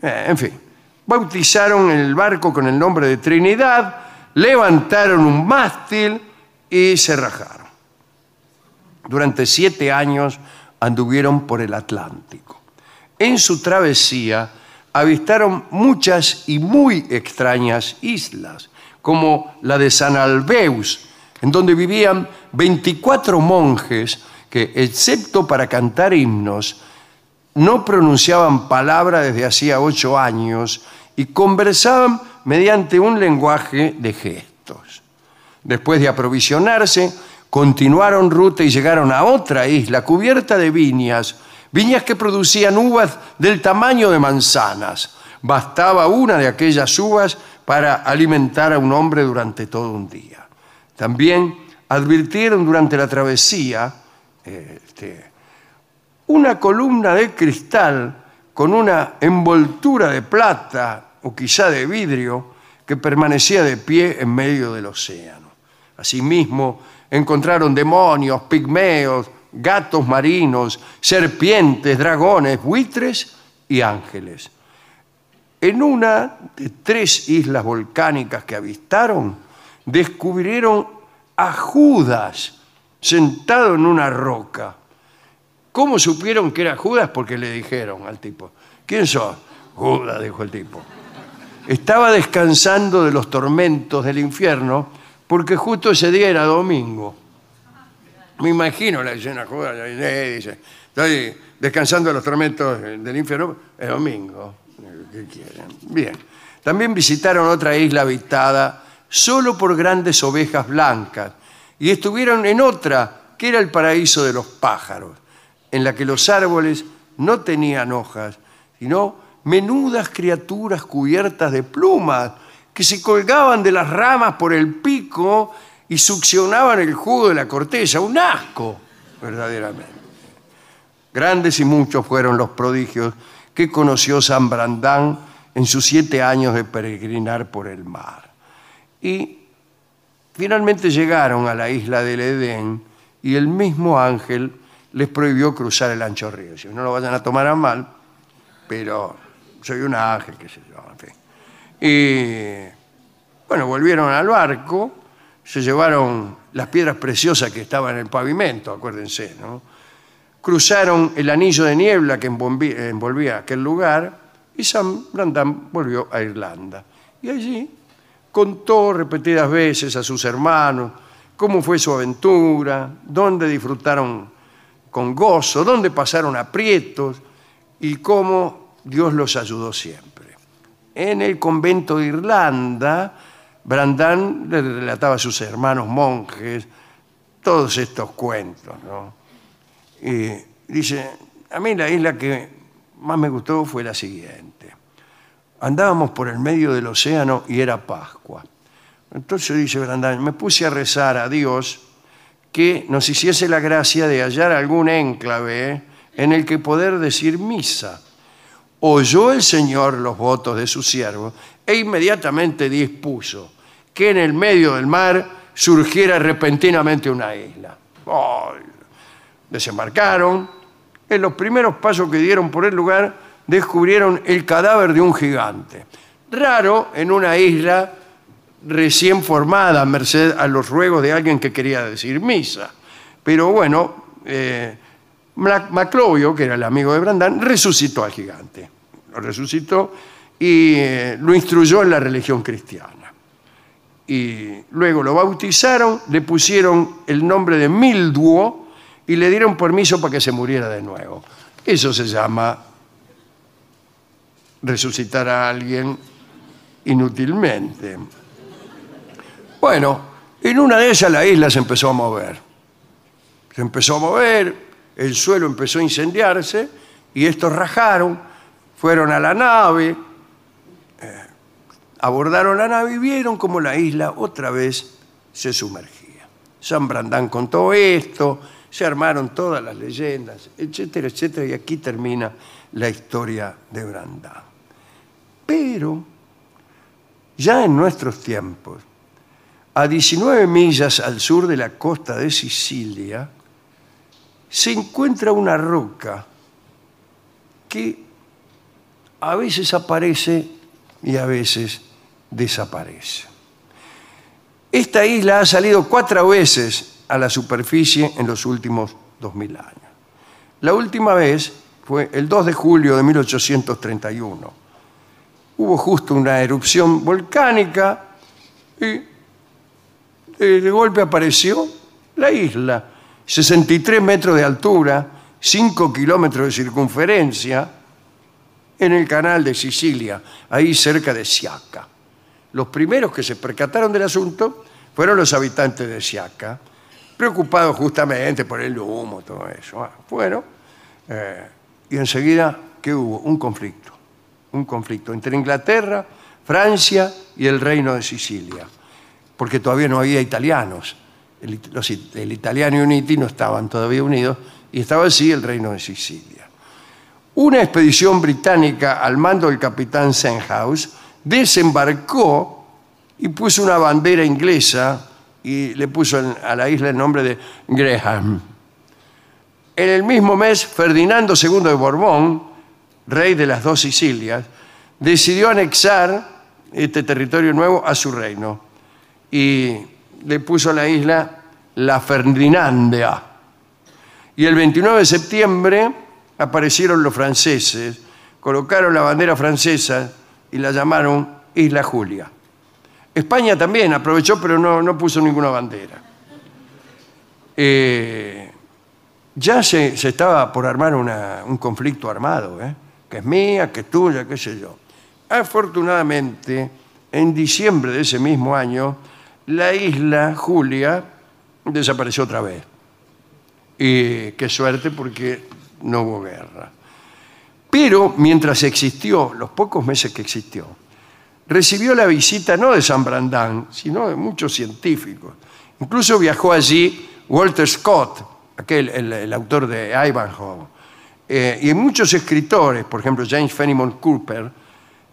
eh, en fin. Bautizaron el barco con el nombre de Trinidad, levantaron un mástil y se rajaron. Durante siete años anduvieron por el Atlántico. En su travesía avistaron muchas y muy extrañas islas, como la de San Albeus, en donde vivían 24 monjes que, excepto para cantar himnos, no pronunciaban palabra desde hacía ocho años y conversaban mediante un lenguaje de gestos. Después de aprovisionarse, continuaron ruta y llegaron a otra isla cubierta de viñas, viñas que producían uvas del tamaño de manzanas. Bastaba una de aquellas uvas para alimentar a un hombre durante todo un día. También advirtieron durante la travesía este, una columna de cristal con una envoltura de plata o quizá de vidrio que permanecía de pie en medio del océano. Asimismo, encontraron demonios, pigmeos, gatos marinos, serpientes, dragones, buitres y ángeles. En una de tres islas volcánicas que avistaron, descubrieron a Judas sentado en una roca. ¿Cómo supieron que era Judas? Porque le dijeron al tipo, ¿quién sos? Judas, dijo el tipo. Estaba descansando de los tormentos del infierno porque justo ese día era domingo. Me imagino la escena, Judas, ahí dice, estoy descansando de los tormentos del infierno, es domingo. ¿Qué quieren? Bien. También visitaron otra isla habitada solo por grandes ovejas blancas y estuvieron en otra que era el paraíso de los pájaros, en la que los árboles no tenían hojas, sino menudas criaturas cubiertas de plumas que se colgaban de las ramas por el pico y succionaban el jugo de la corteza. Un asco, verdaderamente. Grandes y muchos fueron los prodigios que conoció San Brandán en sus siete años de peregrinar por el mar. Y finalmente llegaron a la isla del Edén y el mismo ángel les prohibió cruzar el ancho río. Si no lo vayan a tomar a mal, pero soy un ángel, qué sé yo, en fin. Y bueno, volvieron al barco, se llevaron las piedras preciosas que estaban en el pavimento, acuérdense. Cruzaron el anillo de niebla que envolvía, envolvía aquel lugar y San Brandán volvió a Irlanda. Y allí contó repetidas veces a sus hermanos cómo fue su aventura, dónde disfrutaron con gozo, dónde pasaron aprietos y cómo Dios los ayudó siempre. En el convento de Irlanda, Brandán le relataba a sus hermanos monjes todos estos cuentos. ¿no? Y dice, a mí la isla que más me gustó fue la siguiente. Andábamos por el medio del océano y era Pascua. Entonces dice Brandán, me puse a rezar a Dios que nos hiciese la gracia de hallar algún enclave en el que poder decir misa. Oyó el Señor los votos de su siervo e inmediatamente dispuso que en el medio del mar surgiera repentinamente una isla. Desembarcaron. En los primeros pasos que dieron por el lugar, descubrieron el cadáver de un gigante. Raro en una isla recién formada, merced a los ruegos de alguien que quería decir misa. Pero bueno, eh, Maclovio, que era el amigo de Brandán, resucitó al gigante. Lo resucitó y eh, lo instruyó en la religión cristiana. Y luego lo bautizaron, le pusieron el nombre de Milduo y le dieron permiso para que se muriera de nuevo. Eso se llama resucitar a alguien inútilmente. Bueno, en una de esas la isla se empezó a mover. Se empezó a mover, el suelo empezó a incendiarse y estos rajaron, fueron a la nave, eh, abordaron la nave y vieron como la isla otra vez se sumergía. San Brandán contó esto, se armaron todas las leyendas, etcétera, etcétera, y aquí termina la historia de Brandán. Pero ya en nuestros tiempos, a 19 millas al sur de la costa de Sicilia, se encuentra una roca que a veces aparece y a veces desaparece. Esta isla ha salido cuatro veces a la superficie en los últimos 2000 años. La última vez fue el 2 de julio de 1831. Hubo justo una erupción volcánica y de golpe apareció la isla, 63 metros de altura, 5 kilómetros de circunferencia, en el canal de Sicilia, ahí cerca de Siaca. Los primeros que se percataron del asunto fueron los habitantes de Siaca, preocupados justamente por el humo, todo eso. Fueron, eh, y enseguida, ¿qué hubo? Un conflicto. Un conflicto entre Inglaterra, Francia y el reino de Sicilia porque todavía no había italianos el, italiano y Uniti no estaban todavía unidos, y estaba así el reino de Sicilia. Una expedición británica al mando del capitán Senhouse desembarcó y puso una bandera inglesa y le puso a la isla el nombre de Graham. En el mismo mes, Ferdinando II de Borbón, rey de las dos Sicilias, decidió anexar este territorio nuevo a su reino y le puso a la isla la Ferdinandia. Y el 29 de septiembre aparecieron los franceses, colocaron la bandera francesa y la llamaron Isla Julia. España también aprovechó, pero no, no puso ninguna bandera. Eh, ya se, se estaba por armar un conflicto armado, ¿eh? que es mía, que es tuya, qué sé yo. Afortunadamente, en diciembre de ese mismo año, la isla Julia desapareció otra vez. Y qué suerte porque no hubo guerra. Pero mientras existió, los pocos meses que existió, recibió la visita no de San Brandán, sino de muchos científicos. Incluso viajó allí Walter Scott, aquel, el, autor de Ivanhoe, eh, y muchos escritores, por ejemplo James Fenimore Cooper,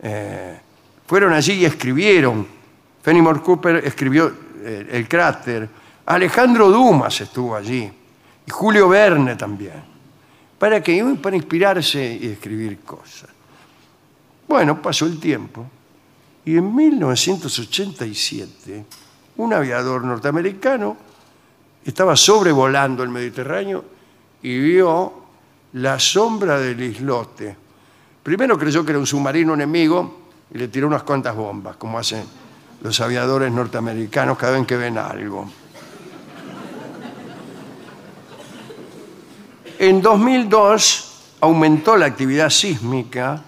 eh, fueron allí y escribieron. Fenimore Cooper escribió eh, El cráter. Alejandro Dumas estuvo allí. Y Julio Verne también. ¿Para qué? Para inspirarse y escribir cosas. Bueno, pasó el tiempo. Y en 1987, un aviador norteamericano estaba sobrevolando el Mediterráneo y vio la sombra del islote. Primero creyó que era un submarino enemigo y le tiró unas cuantas bombas, como hacen los aviadores norteamericanos cada vez que ven algo. En 2002 aumentó la actividad sísmica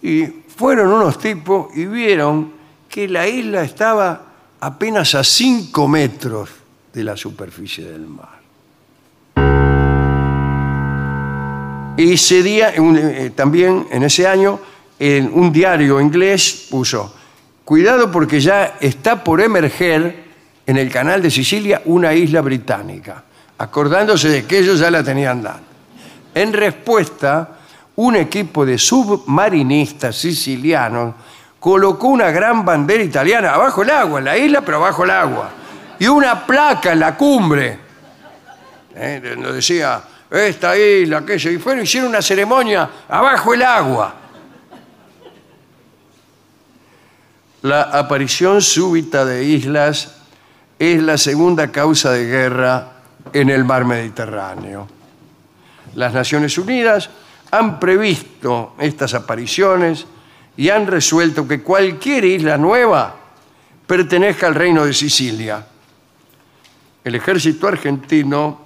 y fueron unos tipos y vieron que la isla estaba apenas a 5 metros de la superficie del mar. Y ese día, eh, también en ese año, un diario inglés puso, cuidado porque ya está por emerger en el canal de Sicilia una isla británica, acordándose de que ellos ya la tenían dada. En respuesta, un equipo de submarinistas sicilianos colocó una gran bandera italiana abajo el agua, la isla, pero abajo el agua, y una placa en la cumbre ¿eh? donde decía esta isla, qué sé, y fueron hicieron una ceremonia abajo el agua. La aparición súbita de islas es la segunda causa de guerra en el mar Mediterráneo. Las Naciones Unidas han previsto estas apariciones y han resuelto que cualquier isla nueva pertenezca al reino de Sicilia. El ejército argentino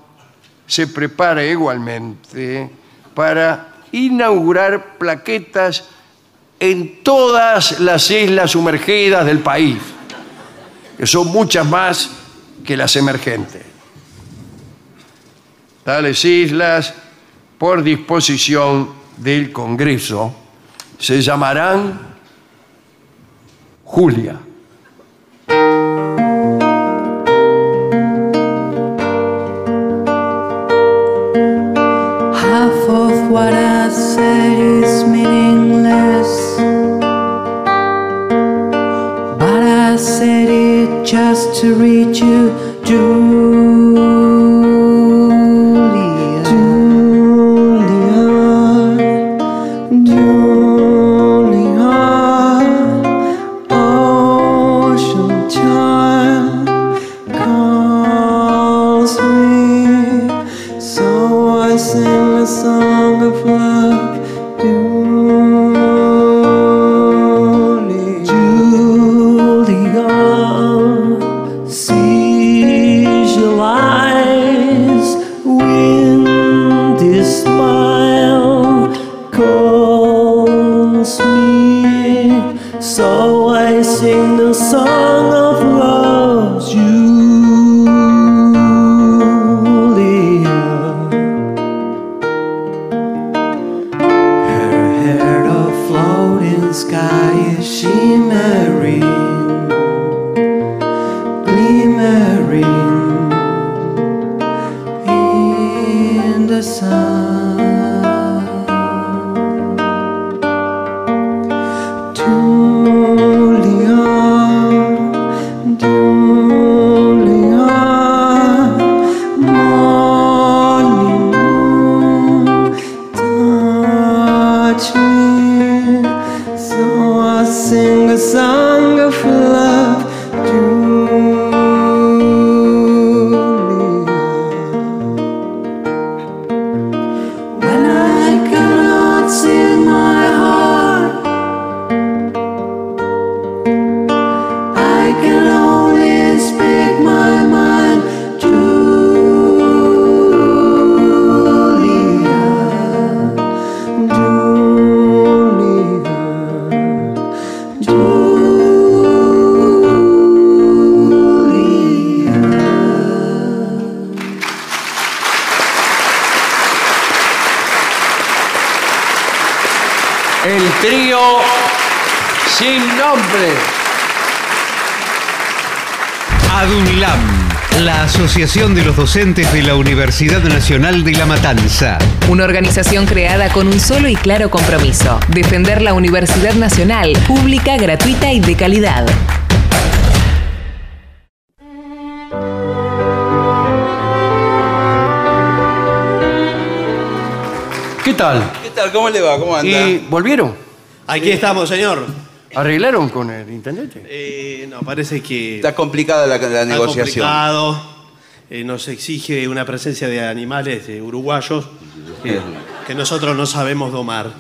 se prepara igualmente para inaugurar plaquetas en todas las islas sumergidas del país, que son muchas más que las emergentes. Tales islas, por disposición del Congreso, se llamarán Julia. Just to reach you, Julie. Sin nombre. ADUNLAM, la Asociación de los Docentes de la Universidad Nacional de La Matanza. Una organización creada con un solo y claro compromiso, defender la Universidad Nacional, pública, gratuita y de calidad. ¿Qué tal? ¿Qué tal? ¿Cómo le va? ¿Cómo anda? ¿Y volvieron? Aquí estamos, señor. ¿Arreglaron con el intendente? Eh, no, parece que Está complicada la, la está negociación. complicado. Eh, nos exige una presencia de animales de uruguayos que, que nosotros no sabemos domar.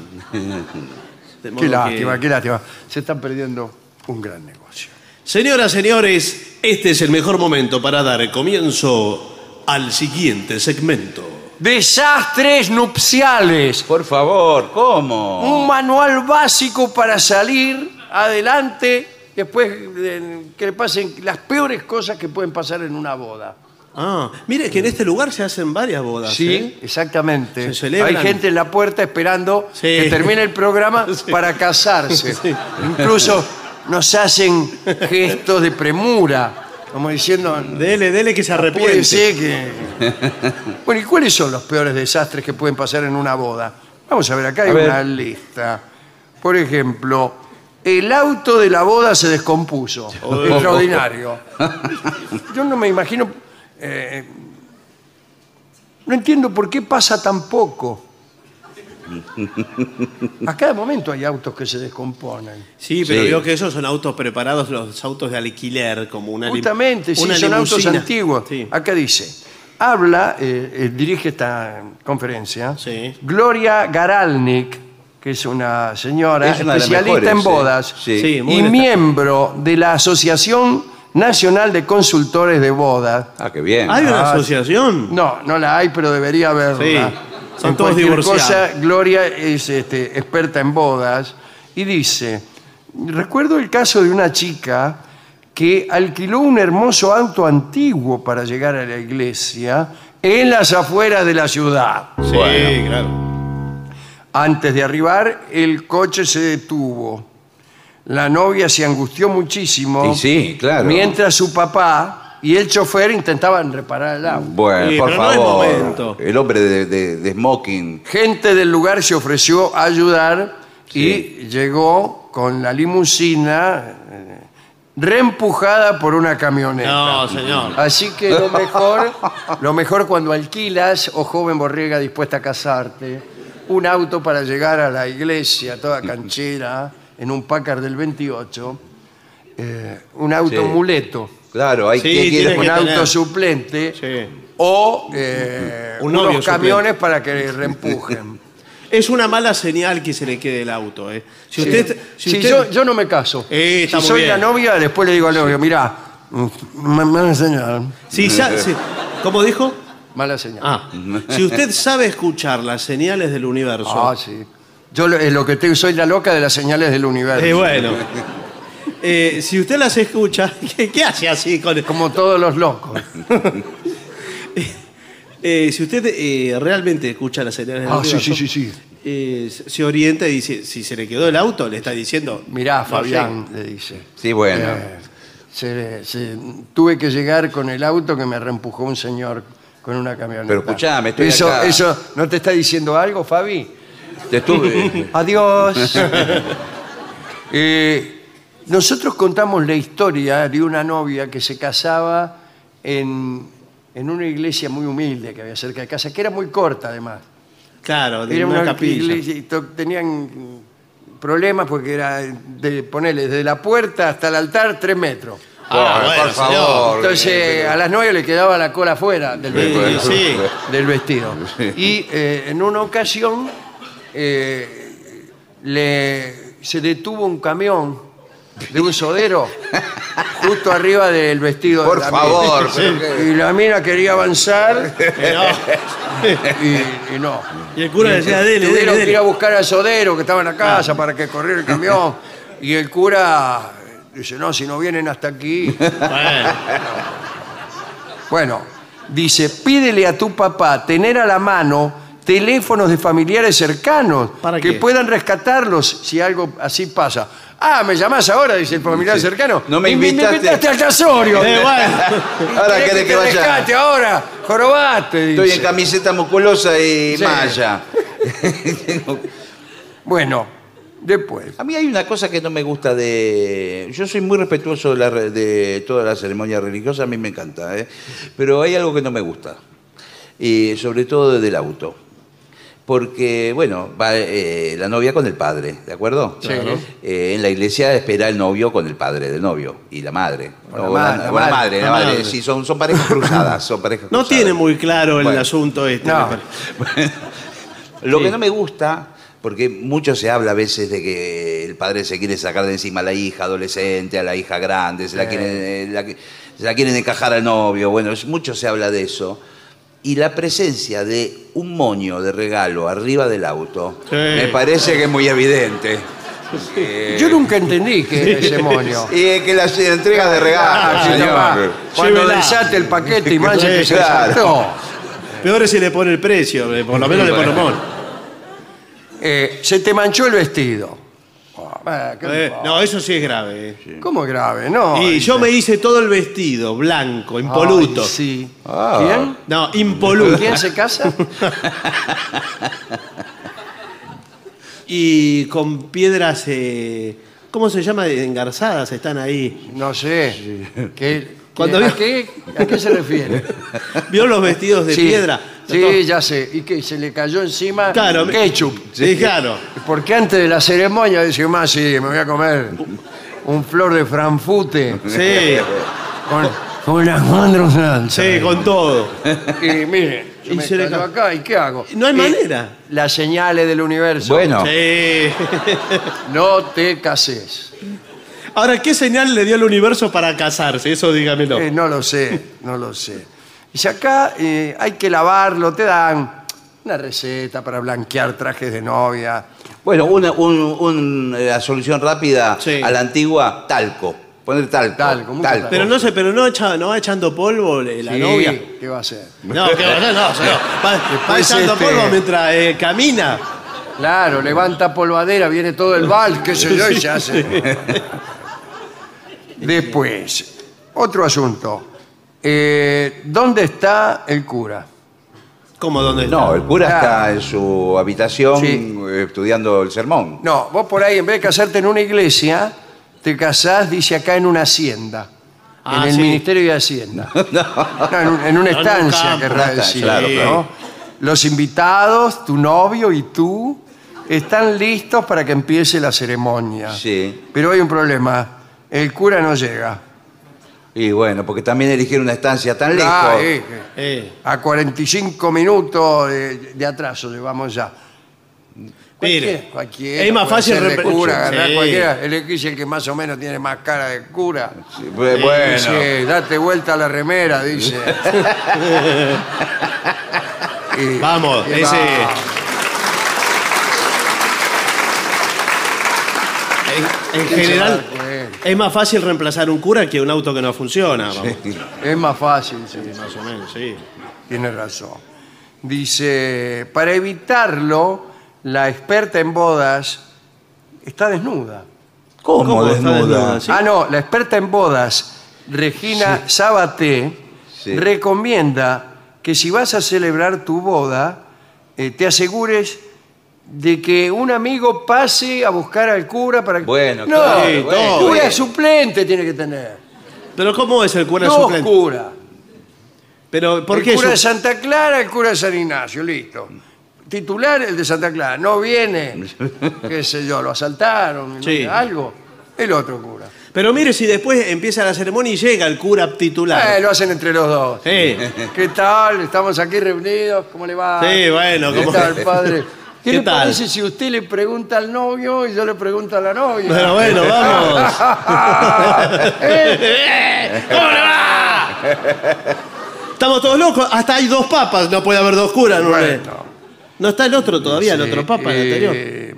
De modo Qué que- lástima, qué lástima. Se están perdiendo un gran negocio. Señoras, señores, este es el mejor momento para dar comienzo al siguiente segmento. Desastres nupciales. Por favor, ¿cómo? Un manual básico para salir adelante después de que le pasen las peores cosas que pueden pasar en una boda. Ah, mire que en este lugar se hacen varias bodas. Sí, ¿eh? exactamente. Se celebran. Hay gente en la puerta esperando Sí. que termine el programa Sí. para casarse. Sí. Incluso nos hacen gestos de premura, como diciendo, Dele, dele que se puede arrepiente. ser que... Bueno, ¿y cuáles son los peores desastres que pueden pasar en una boda? Vamos a ver, acá hay A ver. una lista. Por ejemplo, el auto de la boda se descompuso. Oh. Extraordinario. Yo no me imagino... eh, no entiendo por qué pasa tan poco. A cada momento hay autos que se descomponen. Sí, pero Sí. veo que esos son autos preparados, los autos de alquiler, como una lim- Justamente, sí, una son autos limusina. antiguos. Sí. Acá dice, habla, eh, eh, dirige esta conferencia, Sí. Gloria Garalnik, que es una señora Es una de las especialista mejores, en sí. bodas Sí. Sí, muy y destacada. miembro de la Asociación Nacional de Consultores de Bodas. Ah, qué bien. ¿Hay una Ah, asociación? No, no la hay, pero debería haberla. Sí, son En todos cualquier divorciados. cosa, Gloria es este, experta en bodas y dice, recuerdo el caso de una chica que alquiló un hermoso auto antiguo para llegar a la iglesia en las afueras de la ciudad. Sí, Bueno. claro. Antes de arribar, el coche se detuvo. La novia se angustió muchísimo. Y sí, claro. Mientras su papá y el chofer intentaban reparar el auto. Bueno, Sí, por pero no es favor. momento. El hombre de, de- de smoking. Gente del lugar se ofreció a ayudar y llegó con la limusina eh, reempujada por una camioneta. No, señor. Así que lo mejor, lo mejor cuando alquilas, o joven borrega dispuesta a casarte, un auto para llegar a la iglesia, toda canchera, en un Packard del 28, eh, un auto Sí. muleto, Claro, hay Sí, que tiene que un auto tener. suplente, Sí. o eh, Un novio unos camiones para que reempujen. Es una mala señal que se le quede el auto. ¿eh? Si usted, si Sí, usted- yo, yo no me caso. Eh, está si muy soy bien. la novia, después le digo al novio, mira, mala señal. si ya- si- ¿Cómo dijo? Mala señal. Ah, si usted sabe escuchar las señales del universo. Ah, sí. Yo lo, lo que tengo, soy la loca de las señales del universo. eh, bueno. Eh, si usted las escucha, ¿qué, qué hace así con Como todos los locos. Eh, si usted eh, realmente escucha las señales del Ah, sí, universo, sí, sí, sí. eh, se orienta y dice, si se le quedó el auto, le está diciendo... Mirá, no Fabián, le dice. Sí, bueno. Eh, se- se- tuve que llegar con el auto que me reempujó un señor con una camioneta. Pero escuchame, estoy eso, acá. ¿Eso no te está diciendo algo, Fabi? Te estuve. Adiós. Eh, nosotros contamos la historia de una novia que se casaba en, en una iglesia muy humilde que había cerca de casa, que era muy corta además. Claro, de Era una, capilla. iglesia tenían problemas porque era de ponerle desde la puerta hasta el altar tres metros. Ah, bueno, por favor. Entonces a las nueve le quedaba la cola afuera del vestido. sí. del vestido. Y eh, en una ocasión eh, le, se detuvo un camión de un sodero justo arriba del vestido Por de la favor, pero Y la mina quería avanzar y, y no. y el cura decía, dele, dele, Tuvieron que ir dele. a buscar al sodero que estaba en la casa para que corriera el camión. Y el cura dice, no, si no vienen hasta aquí. Bueno, Bueno, dice, pídele a tu papá tener a la mano teléfonos de familiares cercanos ¿Para que qué? puedan rescatarlos si algo así pasa. Ah, ¿me llamás ahora? Dice el familiar Sí. cercano. No me Y invitaste. al casorio. Eh, bueno. Ahora ¿Querés que te vaya. rescate ahora? Jorobaste. Estoy dice. en camiseta musculosa y Sí. malla. Bueno, después. A mí hay una cosa que no me gusta de... Yo soy muy respetuoso de, la re- de toda la ceremonia religiosa, a mí me encanta, ¿eh? pero hay algo que no me gusta, y sobre todo desde el auto. Porque, bueno, va eh, la novia con el padre, ¿de acuerdo? Sí. Eh, en la iglesia espera el novio con el padre del novio y la madre. La O ma- la o madre, madre, la la madre. madre. Sí, son, son parejas cruzadas, son parejas No cruzadas. tiene muy claro el Bueno. asunto este. No. me parece. Lo Sí. que no me gusta, porque mucho se habla a veces de que el padre se quiere sacar de encima a la hija adolescente, a la hija grande, se la, quieren, eh, la se la quieren encajar al novio, bueno, es- mucho se habla de eso. Y la presencia de un moño de regalo arriba del auto Sí. me parece que es muy evidente. Eh, Yo nunca entendí que ese moño. Y es que las entregas de regalo, Ah, señor. Cuando Llévela. desate el paquete y mancha que se Claro. Peor es si le pone el precio, eh, por lo menos le pone Bueno. humor. Eh, se te manchó el vestido. Ah, ¿qué Eh, importa? no, eso sí es grave. eh. ¿Cómo grave? No. y dice. yo me hice todo el vestido, blanco, impoluto. Ay, sí. Ah. ¿Quién? No, impoluto. ¿Quién se casa? y con piedras, eh, ¿cómo se llama? Engarzadas están ahí. No sé. ¿Qué, Cuando ¿A, vio- qué, ¿A qué se refiere? ¿Vio los vestidos de Sí, piedra? Sí, ya sé. ¿Y qué? ¿Se le cayó encima Claro, me- ketchup? Sí, claro. Porque antes de la ceremonia dice, más sí, me voy a comer un flor de franfute Sí, con, con almendro salsa. sí, con todo. Y mire, Y me se le cayó ca- acá, ¿y qué hago? No hay Y manera. Las señales del universo. Bueno, Sí. No te cases. Ahora, ¿qué señal le dio el universo para casarse? Eso dígamelo. Eh, no lo sé, no lo sé. Dice acá eh, hay que lavarlo, te dan una receta para blanquear trajes de novia. bueno una, un- un- eh, la solución rápida Sí. a la antigua, talco. Poner talco. Talco, mucho talco. Pero no sé, pero no, echa- no va echando polvo eh, la Sí, novia. ¿Qué va a hacer? No, que no, no, no, va, va Después, echando este- polvo mientras eh, camina. Claro, levanta polvadera, viene todo el bal, qué sé yo, y se hace. Después, otro asunto. Eh, ¿Dónde está el cura? ¿Cómo dónde está? No, el cura Claro. está en su habitación Sí. estudiando el sermón. No, vos por ahí, en vez de casarte en una iglesia, te casás, dice acá, en una hacienda. Ah, en el sí. Ministerio de Hacienda. No, en, un- en una No, en un estancia, campo, querrá decir. claro, ¿no? claro. Los invitados, tu novio y tú, están listos para que empiece la ceremonia. Sí. Pero hay un problema. El cura no llega. Y bueno, porque también eligieron una estancia tan Ah, lejos. eh, Eh, a 45 minutos de, de atraso llevamos ya. Mire, cualquiera es más fácil de cura, agarrar Sí. cualquiera. El X es el que más o menos tiene más cara de cura. Sí, bu- bueno. Dice, date vuelta a la remera, dice. Y- Vamos, y ese. va. En, en ¿Quién se general, es más fácil reemplazar un cura que un auto que no funciona. vamos. Es más fácil, sí, Más o menos, sí. tiene razón. Dice, para evitarlo, la experta en bodas está desnuda. ¿Cómo, ¿Cómo está desnuda? desnuda? Sí. Ah, no, la experta en bodas, Regina Sabaté, Sí. recomienda que si vas a celebrar tu boda, eh, te asegures de que un amigo pase a buscar al cura para que... Bueno, no, claro, el bueno. cura suplente tiene que tener. Pero ¿cómo es el cura Dos suplente? curas. Pero ¿por el qué cura su- de Santa Clara, el cura de San Ignacio, listo. Titular, el de Santa Clara. No viene, qué sé yo, lo asaltaron, Sí. algo. El otro cura. Pero mire si después empieza la ceremonia y llega el cura titular. Eh, lo hacen entre los dos. Sí. ¿Qué tal? Estamos aquí reunidos. ¿Cómo le va? Sí, bueno, ¿Qué ¿cómo- tal, padre? ¿Qué, ¿Qué le tal? parece si usted le pregunta al novio y yo le pregunto a la novia? Pero bueno, vamos. ¿Eh? ¿Cómo le va? Estamos todos locos. Hasta hay dos papas. No puede haber dos curas. No, Bueno. no está el otro todavía, el otro papa, el anterior. Eh,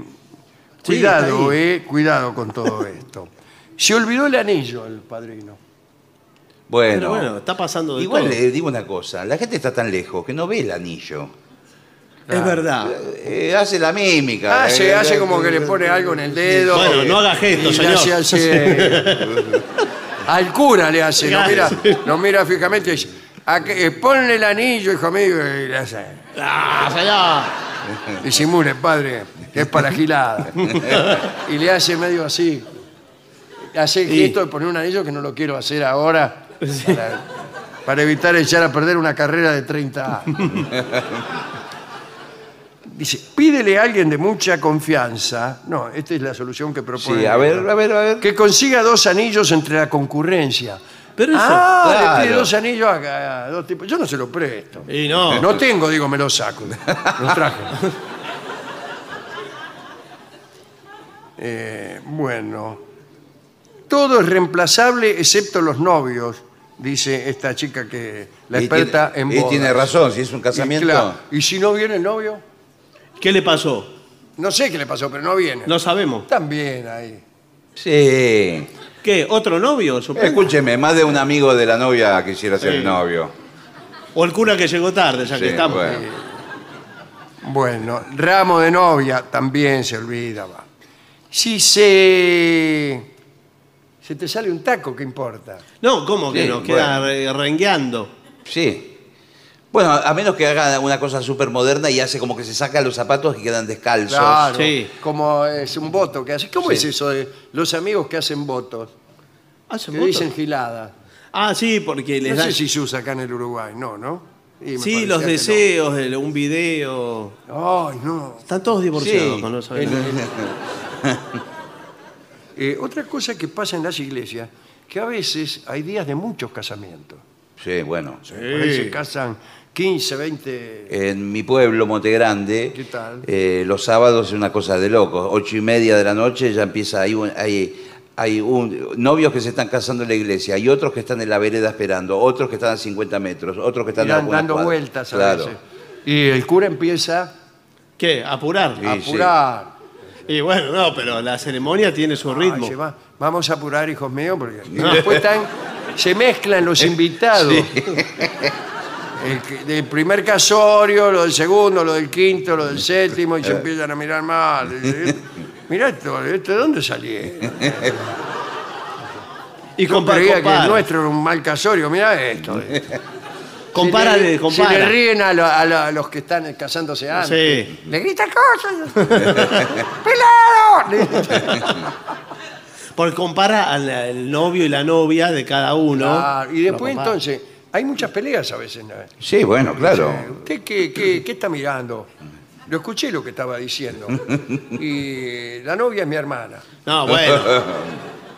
Sí, cuidado, eh, cuidado con todo esto. Se olvidó el anillo el padrino. Bueno, Pero bueno, está pasando de igual todo. le digo una cosa, la gente está tan lejos que no ve el anillo. Es verdad. Eh, hace la mímica. Hace, Eh, hace eh, como que le pone algo en el dedo. Bueno, eh, no haga gestos, y le señor. hace así. al cura le hace, lo mira, lo mira fijamente y dice, "A que- eh, ponle el anillo, hijo mío, y le hace. ¡Ah, señor! Disimule, padre, que es para gilada. y le hace medio así. Hace Sí. gesto de poner un anillo que no lo quiero hacer ahora. Para, para evitar echar a perder una carrera de 30 años. Dice, pídele a alguien de mucha confianza. No, esta es la solución que propone. Sí, a ver, a ver, a ver. Que consiga dos anillos entre la concurrencia. Pero eso- ah, le pide dos anillos a, a dos tipos. Yo no se los presto. Y no. No tengo, digo, me los saco. Los traje. Eh, bueno. Todo es reemplazable excepto los novios, dice esta chica que la Y experta tiene- en y tiene razón, si es un Y, casamiento. claro, ¿y si no viene el novio? ¿Qué le pasó? No sé qué le pasó, pero no viene. No sabemos. También ahí. Sí. ¿Qué? ¿Otro novio? supongo? Escúcheme, más de un amigo de la novia quisiera ser Sí. el novio. O el cura que llegó tarde, ya Sí, que estamos. bueno. Bueno, ramo de novia también se olvida. va. Si se, se te sale un taco, ¿qué importa? No, ¿cómo que Sí, no? Queda re- rengueando. Sí. Bueno, a menos que haga una cosa súper moderna y hace como que se saca los zapatos y quedan descalzos. Claro, Sí. como es un voto que hace. ¿Cómo Sí. es eso de los amigos que hacen votos? ¿Hacen Que votos? dicen gilada. Ah, sí, porque les No dan... sé si se usa acá en el Uruguay, no, ¿no? Y me Sí, parecía los que deseos, de un video. Ay, no. Están todos divorciados Sí. con El- nada. Eh, otra cosa que pasa en las iglesias, que a veces hay días de muchos casamientos. Sí, bueno. Por ahí se casan 15, 20... En mi pueblo, Montegrande, ¿Qué tal? eh, los sábados es una cosa de locos. Ocho y media de la noche ya empieza, hay, un- hay, un- novios que se están casando en la iglesia, hay otros que están en la vereda esperando, otros que están a 50 metros, otros que están irán dando vueltas a Claro. veces. Y el cura empieza ¿Qué? ¿Apurar? Sí, a apurar. Y bueno, no, pero la ceremonia tiene su ritmo. va. Vamos a apurar, hijos míos, porque y después están, se mezclan los invitados. El, que- del primer casorio, lo del segundo, lo del quinto, lo del séptimo, y se empiezan a mirar mal. Mirá esto, ¿esto de dónde salieron? Y Yo compara, creía que compara. el nuestro era un mal casorio, mirá esto. Compara, Si le, de- si compara. le ríen a, lo- a lo- a los que están casándose antes. Sí. Le gritan cosas. ¡Pelado! Le. Porque compara al, al novio y la novia de cada uno. Ah, y después Lo compara. entonces, hay muchas peleas a veces. ¿no? Sí, bueno, claro. Eh, ¿Usted qué, qué- qué está mirando? Lo escuché lo que estaba diciendo. Y la novia es mi hermana. No, bueno.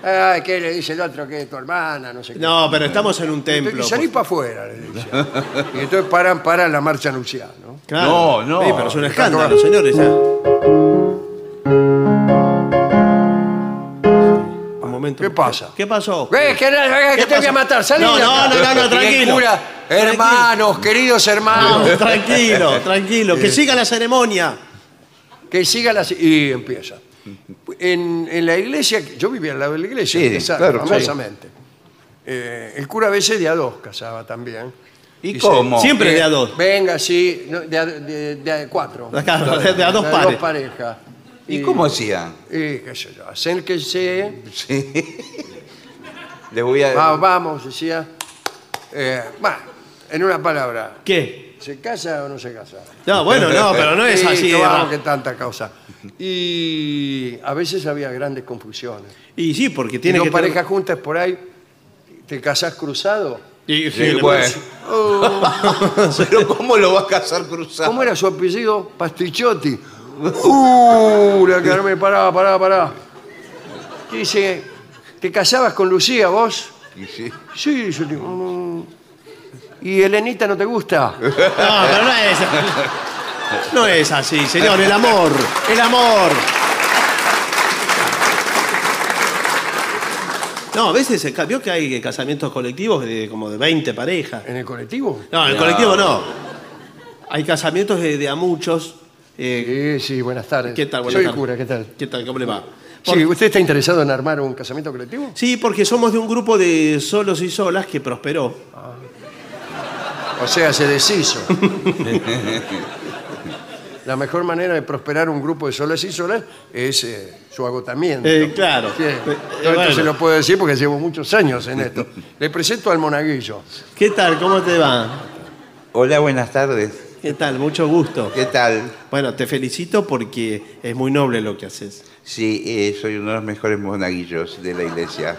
Ay, ¿qué le dice el otro que es tu hermana? No sé qué. No, pero estamos en un templo. Y salí por- para afuera, le dice. Y entonces paran, paran la marcha nupcial, ¿no? Claro. No, no. Sí, pero es un escándalo, señores. ya. Momento. ¿Qué pasa? ¿Qué pasó? Eh, que, que ¿Qué te voy a matar, salí No, de no, acá. no, no, no, Y el tranquilo. cura, hermanos, queridos hermanos, No, tranquilo, tranquilo. Que siga la ceremonia. que siga la... Y empieza. En, en la iglesia, yo vivía al lado de la iglesia, Sí, esa- claro, famosamente. Eh, el cura a veces de a dos casaba también. ¿Y Dice, cómo? Siempre eh, de a dos. Venga, sí, no, de, a, de- de a cuatro. Claro, de- de a dos pares. parejas. ¿Y cómo hacían? Y qué sé yo, acérquense, Sí. Les voy a... va- vamos, decía. Eh, bueno, en una palabra, ¿Qué? ¿se casa o no se casa? No, bueno, no, pero no es Sí, así. que de vamos, ra- que tanta causa. Y a veces había grandes confusiones. Y sí, porque Tiene que tener- parejas juntas por ahí, te casás cruzado. Y- Sí, le- bueno. Oh, Pero ¿cómo lo va a casar cruzado? ¿Cómo era su apellido? Pastichotti. Uh, la que no me paraba, paraba, paraba. Y dice, ¿te casabas con Lucía vos? Y sí. Sí, yo digo, "Mm". ¿Y Elenita no te gusta? No, pero no es. No es así, señor. El amor. El amor. No, a veces se ca- vio que hay casamientos colectivos de como de 20 parejas. ¿En el colectivo? No, en el No. colectivo no. Hay casamientos de, de a muchos. Eh, Sí, sí, buenas tardes. ¿Qué tal? Buenas Soy tardes. cura, ¿qué tal? ¿Qué tal? ¿Cómo le va? Sí, ¿usted está interesado en armar un casamiento colectivo? Sí, porque somos de un grupo de solos y solas que prosperó. O sea, se deshizo. la mejor manera de prosperar un grupo de soles y solas es eh, su agotamiento. Eh, claro. Sí, Eh, todo esto bueno. se lo puedo decir porque llevo muchos años en esto. Le presento al monaguillo. ¿Qué tal? ¿Cómo te va? Hola, buenas tardes. ¿Qué tal? Mucho gusto. ¿Qué tal? Bueno, te felicito porque es muy noble lo que haces. Sí, eh, soy uno de los mejores monaguillos de la iglesia.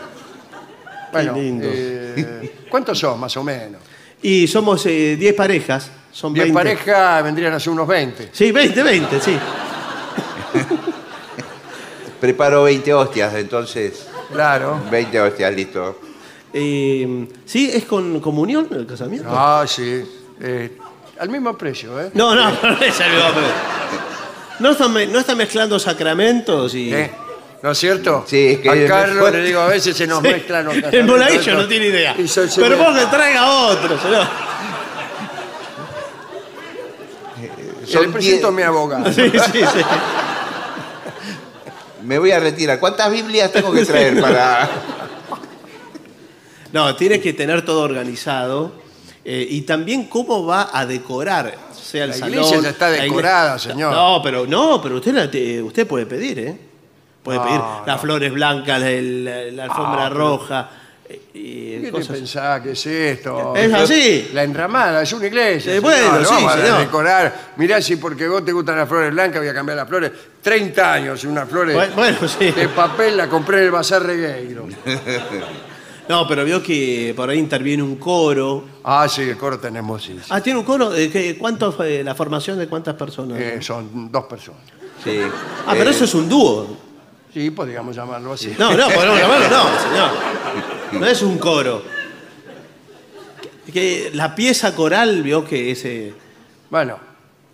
Bueno, lindo. eh, ¿cuántos son más o menos? Y somos eh, 10 parejas. Son Diez 20. parejas vendrían a ser unos 20. Sí, 20, 20, sí. Preparo 20 hostias, entonces. Claro. 20 hostias, listo. Eh, ¿Sí? ¿Es con comunión el casamiento? Ah, sí. Eh, al mismo precio, ¿eh? No, no, no es el mismo precio. ¿No están, no están mezclando sacramentos y... ¿Eh? ¿No es cierto? Sí, es que a Carlos le digo, a veces se nos Sí. mezclan los El monaguillo no tiene idea. Pero me- vos que traiga otro, ¿no? Se le presento a mi abogado. Sí, sí, sí. Me voy a retirar. ¿Cuántas Biblias tengo que traer para.? No, tiene que tener todo organizado eh, y también cómo va a decorar, sea el La salón. iglesia ya está decorada, señor. No, pero no, pero usted la te- usted puede pedir, ¿eh? Puede No, pedir no. las flores blancas, la, la- la alfombra Ah, pero- roja eh, y ¿Qué cosas. pensás que es esto? Es así. La enramada, es una iglesia. Eh, bueno, señor, sí, señor. decorar. Mirá si porque vos te gustan las flores blancas voy a cambiar las flores. 30 años, unas flores Bueno, bueno, sí. de papel la compré en el Bazar Regueiro. No, pero vio que por ahí interviene un coro. Ah, sí, el coro tenemos, sí. sí. Ah, tiene un coro. ¿De qué, cuánto fue la formación de cuántas personas? Eh, son dos personas. Sí. ah, pero Eh, eso es un dúo. Sí, podríamos llamarlo así. No, no, podemos llamarlo, no, señor. No es un coro. Que- que la pieza coral, vio que ese. Bueno,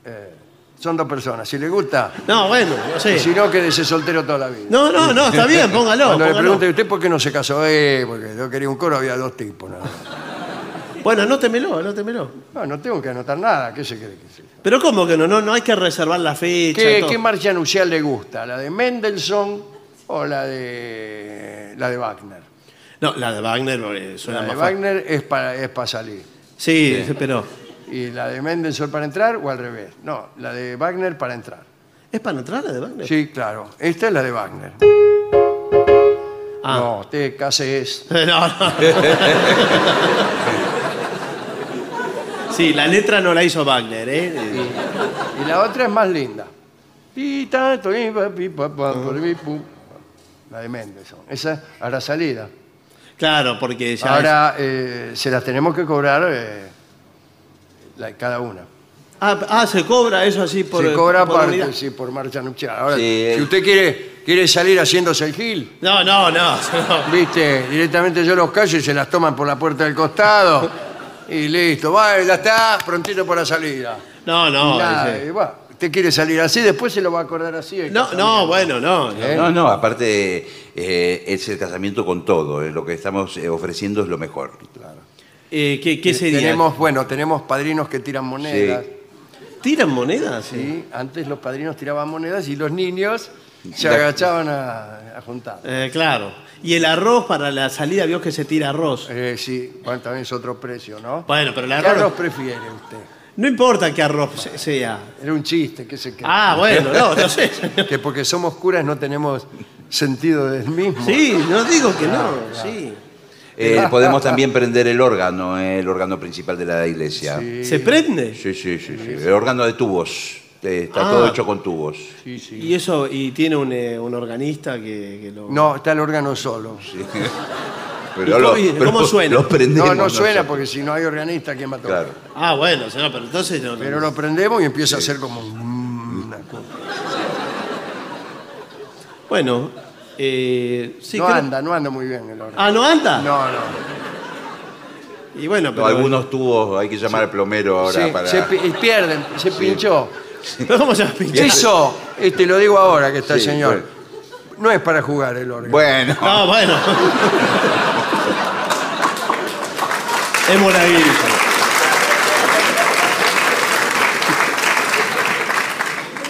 eh, son dos personas. Si le gusta, No, bueno, no sé. si no, quédese soltero toda la vida. No, no, no, está bien, póngalo. Cuando le póngalo. pregunte usted por qué no se casó, eh, porque yo quería un coro, había dos tipos. nada más. Bueno, anótemelo, anótemelo. No, no tengo que anotar nada, ¿qué se cree que sea? Pero ¿cómo que no? No, no hay que reservar la fecha. ¿Qué, todo. qué marcha nupcial le gusta? ¿La de Mendelssohn o la de la de Wagner? No, la de Wagner eh, suena La de más. Wagner es para, es para salir. Sí, pero. ¿Y la de Mendelssohn para entrar o al revés? No, la de Wagner para entrar. ¿Es para entrar la de Wagner? Sí, claro. Esta es la de Wagner. Ah. No, te cases. No, no. Sí, la letra no la hizo Wagner, ¿eh? Y la otra es más linda. La de Mendelssohn. Esa a la salida. Claro, porque ya. Ahora eh, se las tenemos que cobrar eh, la- cada una. Ah, ah, se cobra eso así por. se cobra por aparte, unidad. sí, por marcha nupcial. Ahora, Sí. si usted quiere, quiere salir haciéndose el gil, No, no, no. no. viste, directamente yo los callo y se las toman por la puerta del costado y listo, va, ya está, prontito por la salida. No, no. Nada, ese- y va, usted quiere salir así, después se lo va a acordar así. el No, no, bueno, no. no. ¿Eh? No, no, aparte eh, es el casamiento con todo. eh, Lo que estamos eh, ofreciendo es lo mejor. Eh, ¿qué, qué sería? Tenemos, bueno, tenemos padrinos que tiran monedas. ¿Tiran monedas? Sí, antes los padrinos tiraban monedas y los niños se agachaban a, a juntar. Eh, claro. Y el arroz para la salida, vio que se tira arroz. Eh, sí, bueno, también es otro precio, ¿no? Bueno, pero el ¿Qué arroz. arroz prefiere usted? No importa qué arroz se- sea. Era un chiste, ¿qué se cree? Ah, bueno, no, no sé. Que porque somos curas no tenemos sentido del mismo. Sí, no digo que no, sí. Eh, podemos también prender el órgano, eh, el órgano principal de la iglesia. Sí, ¿Se prende? sí, sí. sí, El órgano de tubos. Eh, está Ah. todo hecho con tubos. Sí, sí. Y eso, y tiene un, eh, un organista que, que lo. No, está el órgano solo. Pero ¿Y cómo- cómo suena? Lo prendemos No, no suena nosotros. porque si no hay organista, ¿quién va a tocar? Claro. Ah, bueno, señor, pero entonces no. no. Pero lo prendemos y empieza a hacer como un- una cosa. Bueno, eh, sí, no creo- anda, no anda muy bien el órgano. Ah, ¿no anda? No, no. Y bueno, pero. algunos tubos hay que llamar al plomero ahora Sí, para. se pi- pierden, se pinchó. ¿Pero ¿Cómo se va a pinchar? Eso, este, lo digo ahora que está el Sí, señor. No es para jugar el órgano. Bueno. No, bueno. es monaguillo.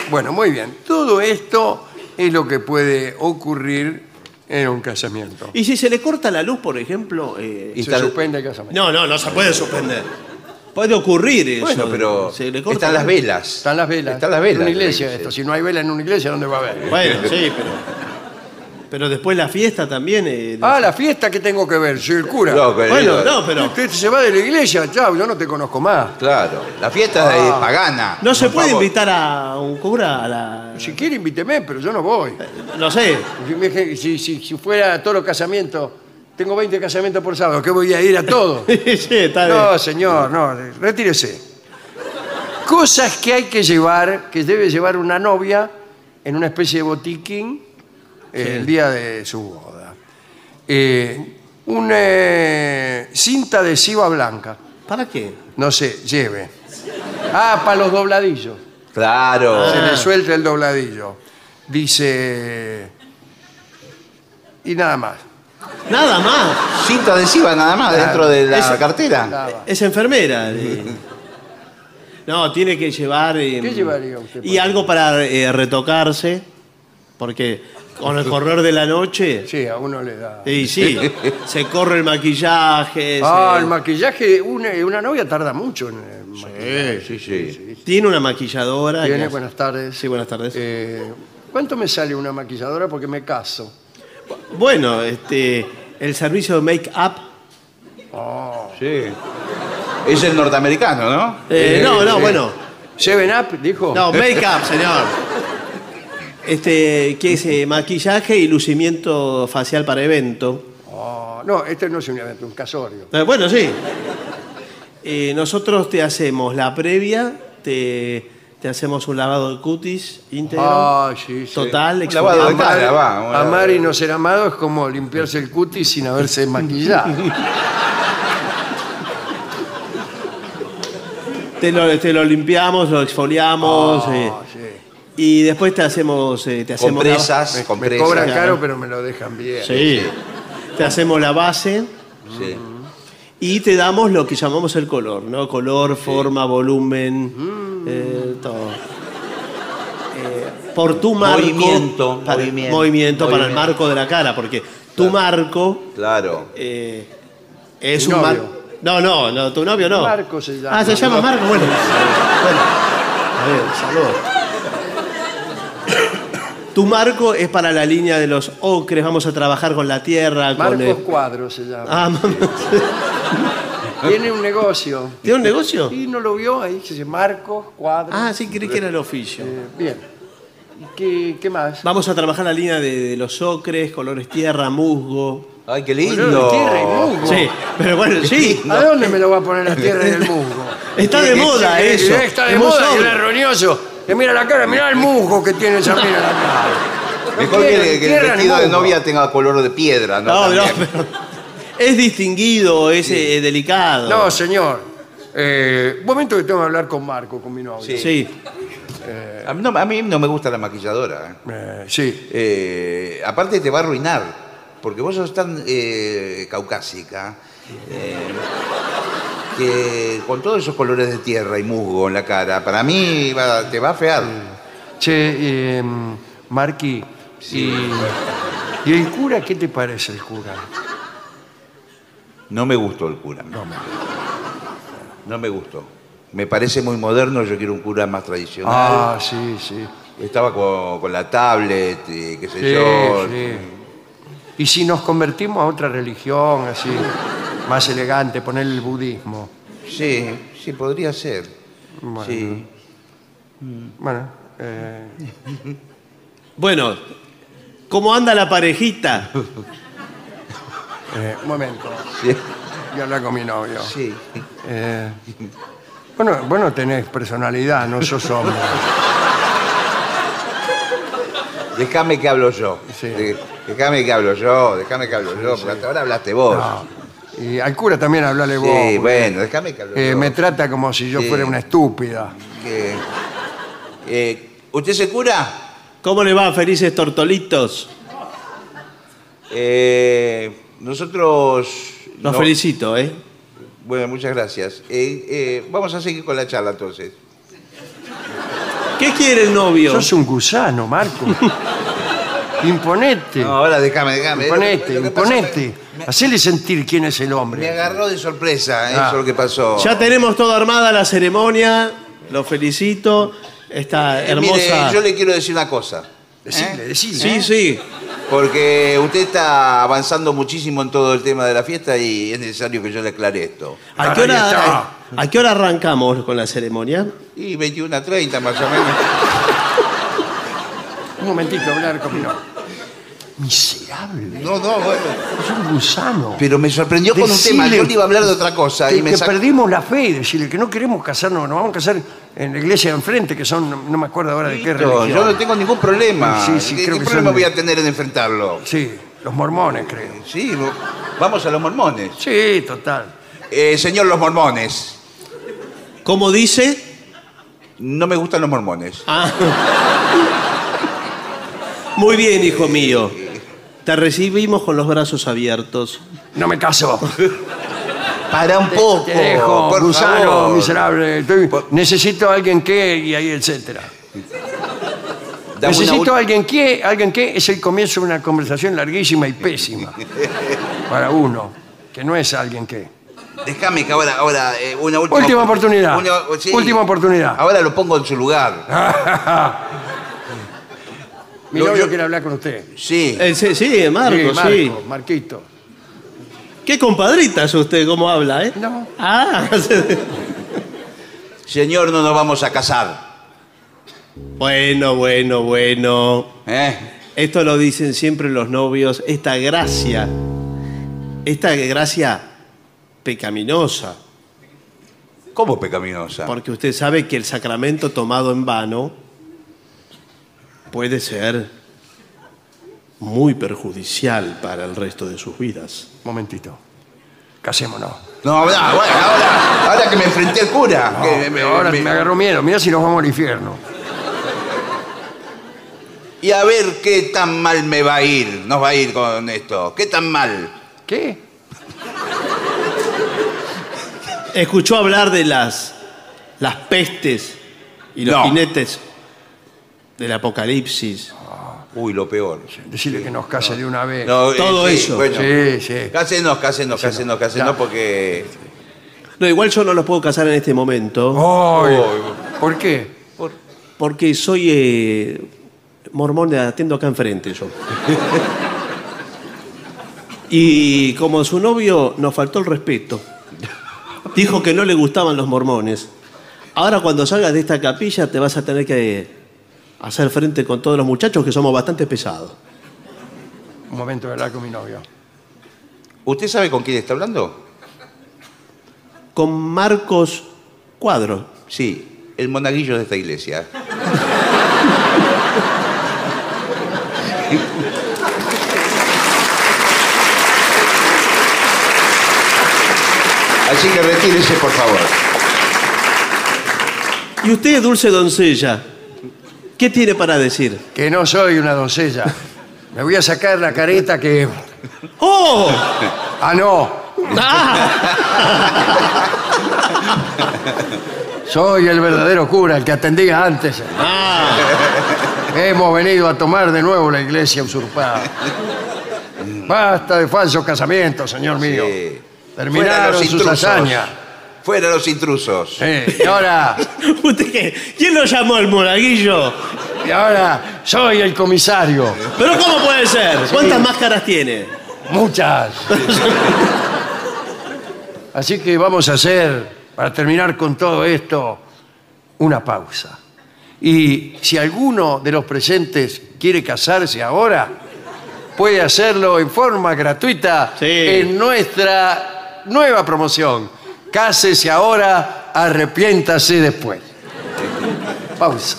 Bueno, muy bien. Todo esto es lo que puede ocurrir en un casamiento. Y si se le corta la luz, por ejemplo. eh, Y Se tal- suspende el casamiento. No, no, no se puede suspender. Puede ocurrir eso. Bueno, pero Se le corta están las la- velas. Están las velas. Están las velas. En una iglesia esto. Si no hay vela en una iglesia, ¿dónde va a haber? Bueno, sí, pero. Pero después la fiesta también. eh, Ah, la fiesta que tengo que ver, soy el cura. No, que- Bueno, no, pero. Usted se va de la iglesia, chao, yo no te conozco más. Claro, la fiesta es Ah. pagana. No se por puede favor. invitar a un cura a la. Si quiere, invíteme, pero yo no voy. No sé. Si, me- si- si- si fuera a todos los casamientos, tengo 20 casamientos por sábado, ¿qué voy a ir a todos? sí, está bien. No, señor, no, retírese. Cosas que hay que llevar, que debe llevar una novia en una especie de botiquín eh, el día de su boda. Eh, una eh, cinta adhesiva blanca, ¿Para qué? no sé, lleve. Ah, para los dobladillos. Claro. Se le suelta el dobladillo. Dice... Y nada más. Nada más. Cinta adhesiva nada más Claro. dentro de la Esa- cartera. Nada. Es enfermera. eh. No, tiene que llevar. eh, ¿Qué llevaría usted, Y algo para eh, retocarse. Porque con el correr de la noche. Sí, a uno le da... Y sí, se corre el maquillaje. Ah, se- el maquillaje, una, una novia tarda mucho en el maquillaje. Sí, sí. Tiene una maquilladora. Tiene, que- buenas tardes. Sí, buenas tardes. Eh, ¿Cuánto me sale una maquilladora? Porque me caso. Bueno, este, el servicio de make-up. Sí. Es el norteamericano, ¿no? eh, no, no, sí. bueno. Seven Up, dijo. No, make-up, señor. Este, que es eh, maquillaje y lucimiento facial para evento. Oh, no, este no es un evento, un casorio. Eh, Bueno, sí. Eh, nosotros te hacemos la previa, te, te hacemos un lavado de cutis íntegro, Ah, sí, sí. total, Un lavado de exfoliante. cara, va. un- Amar y no ser amado es como limpiarse el cutis sin haberse maquillado. Te lo, te lo limpiamos, lo exfoliamos eh, Ah, sí. Y después te hacemos, eh, te hacemos la- Compresas, Me compresas. cobran caro, pero me lo dejan bien. Sí. Te hacemos la base Sí. y te damos lo que llamamos el color, ¿no? Color, forma, volumen, eh, todo. Eh, por tu marco. Movimiento, para, movimiento, movimiento para el marco de la cara, porque tu marco Claro. eh, es Mi un novio. marco. No, no, no, tu novio no. Marco se llama. Ah, se llama Marco, bueno. bueno. A ver, saludos. Tu marco es para la línea de los ocres, vamos a trabajar con la tierra, con Marcos el- Cuadro se llama. Ah, mamá. Tiene un negocio. ¿Tiene un negocio? ¿Y no lo vio ahí? Se dice Marcos Cuadro. Ah, sí, creí que era el oficio. Eh, bien. ¿Y qué, qué más? Vamos a trabajar la línea de, de los ocres, colores tierra, musgo. Ay, qué lindo. de tierra y musgo. Sí, pero bueno, sí. ¿A dónde me lo va a poner la tierra y el musgo? Está de moda eso. Está de Es moda y el roñoso. Que mira la cara, mira el musgo que tiene esa mina la cara. No Mejor que, que el vestido de musgo. novia tenga color de piedra, ¿no? No, no, También. pero es distinguido, es eh, delicado. No, señor. Eh, un momento que tengo que hablar con Marco, con mi novio. Sí. Sí. A mí, no, a mí no me gusta la maquilladora. ¿eh? Eh, sí. Eh, aparte te va a arruinar, porque vos sos tan eh, caucásica eh, que con todos esos colores de tierra y musgo en la cara, para mí va- te va a fear. Che, eh, Marqui, y, ¿y el cura qué te parece el cura? No me gustó el cura. No me gustó. Me parece muy moderno, yo quiero un cura más tradicional. Ah, sí, sí. Estaba con, con la tablet, y qué sé Sí, yo. sí. Y si nos convertimos a otra religión, así, más elegante, poner el budismo. Sí, sí, podría ser. Bueno. Sí. Bueno, eh, Bueno, ¿cómo anda la parejita? eh, un momento. Sí. A hablar con mi novio. sí. Eh, bueno, vos no tenés personalidad, no sos hombre. Déjame que hablo yo. Sí. De- Déjame que hablo yo, déjame que hablo yo, porque hasta ahora hablaste vos. No. Y al cura también hablale vos. sí, porque, bueno, déjame que eh, yo. me trata como si yo Sí. fuera una estúpida. Que- eh, ¿Usted se cura? ¿Cómo le va, felices tortolitos? Eh, nosotros... Los no- felicito, ¿eh? Bueno, muchas gracias. Eh, eh, vamos a seguir con la charla entonces. ¿Qué quiere el novio? Sos un gusano, Marco. Imponete. No, ahora déjame, déjame. Imponete, Lo que pasa imponete. Hacele sentir quién es el Me hombre. agarró de sorpresa, Ah. eso es lo que pasó. Ya tenemos todo armada la ceremonia. Lo felicito. Esta Eh, hermosa. Mire, yo le quiero decir una cosa. Decile, ¿eh? decile. Sí, sí. Porque usted está avanzando muchísimo en todo el tema de la fiesta y es necesario que yo le aclare esto. ¿A qué, Ahí hora, está. ¿A qué hora arrancamos con la ceremonia? Y 21 a 30 más o menos. Un momentito, hablar con mi novia. Miserable. No, no, bueno. Es un gusano. Pero me sorprendió con un tema. Yo le iba a hablar de otra cosa. que, Y me que sac- perdimos la fe, decirle que no queremos casarnos, nos vamos a casar en la iglesia de enfrente, que son, no, no me acuerdo ahora de qué Listo, religión. Yo no tengo ningún problema. Sí, sí, ¿Qué, creo qué que problema son- voy a tener en enfrentarlo? Sí, los mormones, creo. Sí, lo- vamos a los mormones. Sí, total. Eh, señor, los mormones. ¿Cómo dice? No me gustan los mormones. Ah. Muy bien, hijo mío. Te recibimos con los brazos abiertos. No me caso. Para un poco. Te dejo, por gusano, favor. miserable. Estoy- necesito a alguien que, y ahí, etcétera. Dame una necesito ul- a alguien que, alguien que es el comienzo de una conversación larguísima y pésima. Para uno, que no es alguien que. Déjame que ahora, ahora eh, una última, Última oportunidad. Última oportunidad. Ahora lo pongo en su lugar. Mi Lo- novio yo- quiere hablar con usted. Sí. Eh, sí, sí, Marco, Sí, sí. Marco, Marquito. Qué compadrita es usted, cómo habla, ¿eh? No. Ah, Señor, no nos vamos a casar. bueno, bueno, bueno. ¿eh? Esto lo dicen siempre los novios, esta gracia, esta gracia pecaminosa, ¿Cómo pecaminosa? porque usted sabe que el sacramento tomado en vano puede ser muy perjudicial para el resto de sus vidas. Momentito. Casémonos. No, ahora, bueno, ahora, ahora que me enfrenté al cura. No, que me- ahora me- me agarró miedo. Mira si nos vamos al infierno. Y a ver qué tan mal me va a ir. Nos va a ir con esto. ¿Qué tan mal? ¿Qué? ¿Escuchó hablar de las, las pestes y los No. jinetes del apocalipsis? Uy, lo peor. Decirle que nos case de una vez. No, eh, Todo sí, eso. Bueno, Sí, sí. Cásenos, cásenos, cásenos, cásenos, porque. No, igual yo no los puedo casar en este momento. Ay. ¿Por qué? Porque soy eh, mormón de atiendo acá enfrente yo. y como su novio nos faltó el respeto, dijo que no le gustaban los mormones. Ahora cuando salgas de esta capilla te vas a tener que hacer frente con todos los muchachos que somos bastante pesados. Un momento de hablar con mi novio. ¿Usted sabe con quién está hablando? Con Marcos Cuadro. Sí, el monaguillo de esta iglesia. Así que retírese, por favor. Y usted, dulce doncella, ¿qué tiene para decir? Que no soy una doncella. Me voy a sacar la careta que. ¡Oh! Ah, no. ¡Ah! Soy el verdadero cura, el que atendía antes. ¡Ah! Hemos venido a tomar de nuevo la iglesia usurpada. Basta de falsos casamientos, señor mío. Sí. Terminaron sus hazañas. Fuera los intrusos. Sí, y ahora, ¿Usted qué? ¿Quién lo llamó el monaguillo? y ahora soy el comisario. ¿Pero cómo puede ser? ¿Cuántas máscaras tiene? Muchas. Así que vamos a hacer, para terminar con todo esto, una pausa. Y si alguno de los presentes quiere casarse ahora, puede hacerlo en forma gratuita Sí. en nuestra nueva promoción. Cásese ahora, arrepiéntase después. Pausa.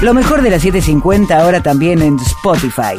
Lo mejor de la 750 ahora también en Spotify.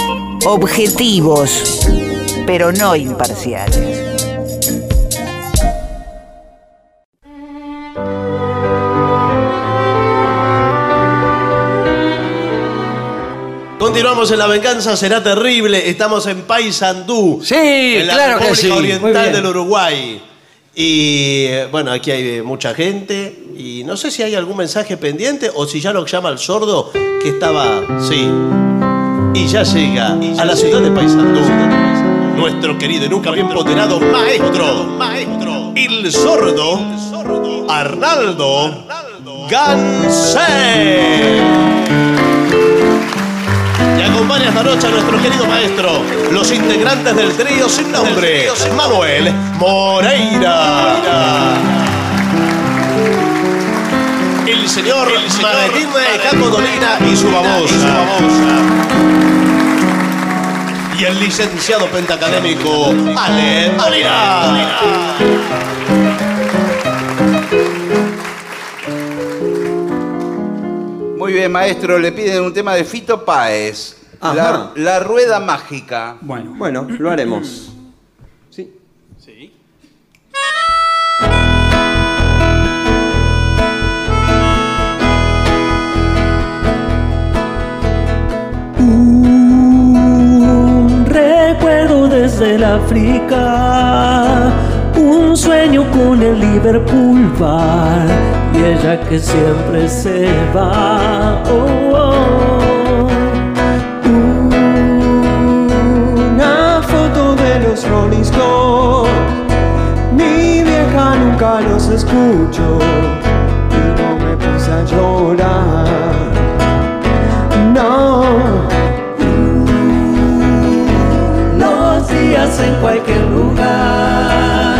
Objetivos, pero no imparciales. Continuamos en La Venganza Será Terrible. Estamos en Paysandú. Sí, en la claro que República sí. Muy Oriental del Uruguay. Y eh, bueno, aquí hay mucha gente. Y no sé si hay algún mensaje pendiente o si ya lo llama el sordo que estaba. Sí. Y ya llega a la ciudad de Paysandú. Nuestro querido y nunca bien ponderado maestro. Maestro. El sordo. Arnaldo. Gansé. Y acompaña esta noche a nuestro querido maestro, los integrantes del trío sin nombre, Manuel Moreira. El señor Maretime Capodolina y su babosa. Y el licenciado pentacadémico Ale. Muy bien, maestro, le piden un tema de Fito Páez. La, la rueda mágica. Bueno, bueno, lo haremos. Recuerdo desde el África, un sueño con el Liverpool bar y ella que siempre se va. Oh, oh. Una foto de los Rolling Stones, mi vieja nunca los escuchó y no me puse a llorar. En cualquier lugar,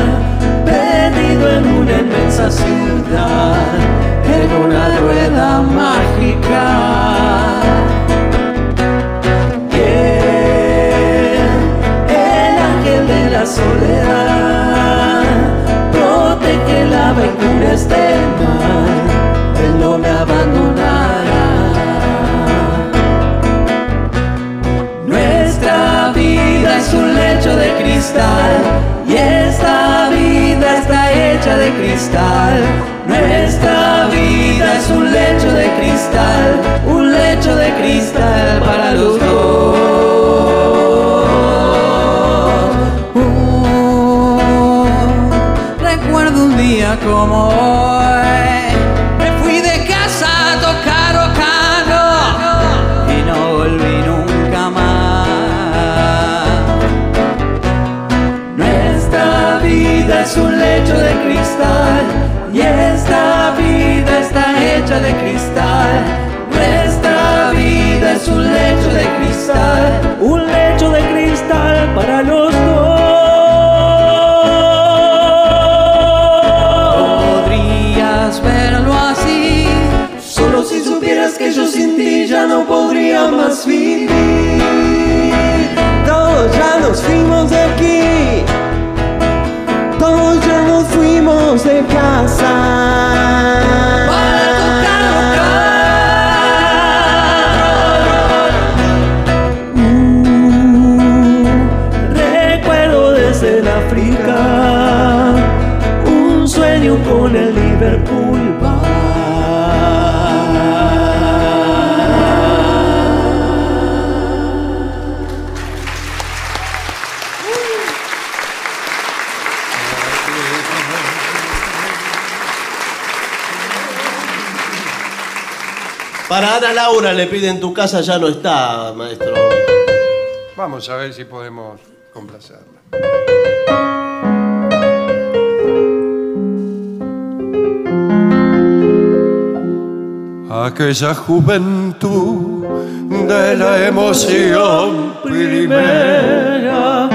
perdido en una inmensa ciudad, en una rueda mágica. ¿Quién? El ángel de la soledad, protege la aventura este mal, y esta vida está hecha de cristal. Nuestra vida es un lecho de cristal, un lecho de cristal para los dos. Uh, recuerdo un día como hoy, de cristal y esta vida está hecha de cristal. Nuestra vida es un lecho de cristal, un lecho de cristal para los dos. Podrías verlo así, solo si supieras que yo sin ti ya no podría más vivir. Todos ya nos fuimos de nos fuimos de Ana Laura le piden tu casa ya no está, maestro. Vamos a ver si podemos complacerla. Aquella juventud de la emoción primera,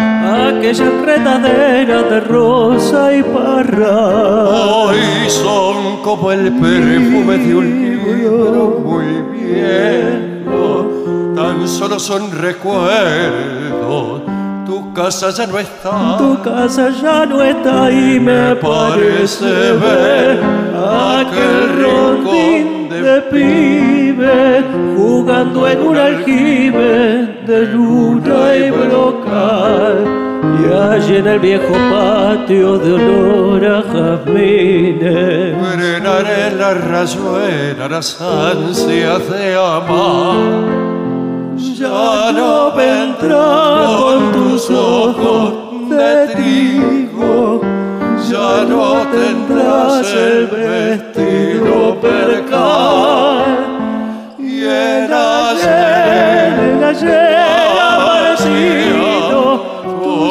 aquella enredadera de rosa y parra. Hoy son como el perfume de un libro muy tan solo son recuerdos Tu casa ya no está. Tu casa ya no está y me parece ver aquel rondín de pibe jugando en un aljibe de luna y brocal. Y allí en el viejo patio de olor a jazmines Frenaré la rayuela las ansias de amar. ya no vendrá con tus ojos de trigo, ya no tendrás el vestido percal. Y el ayer, el ayer tus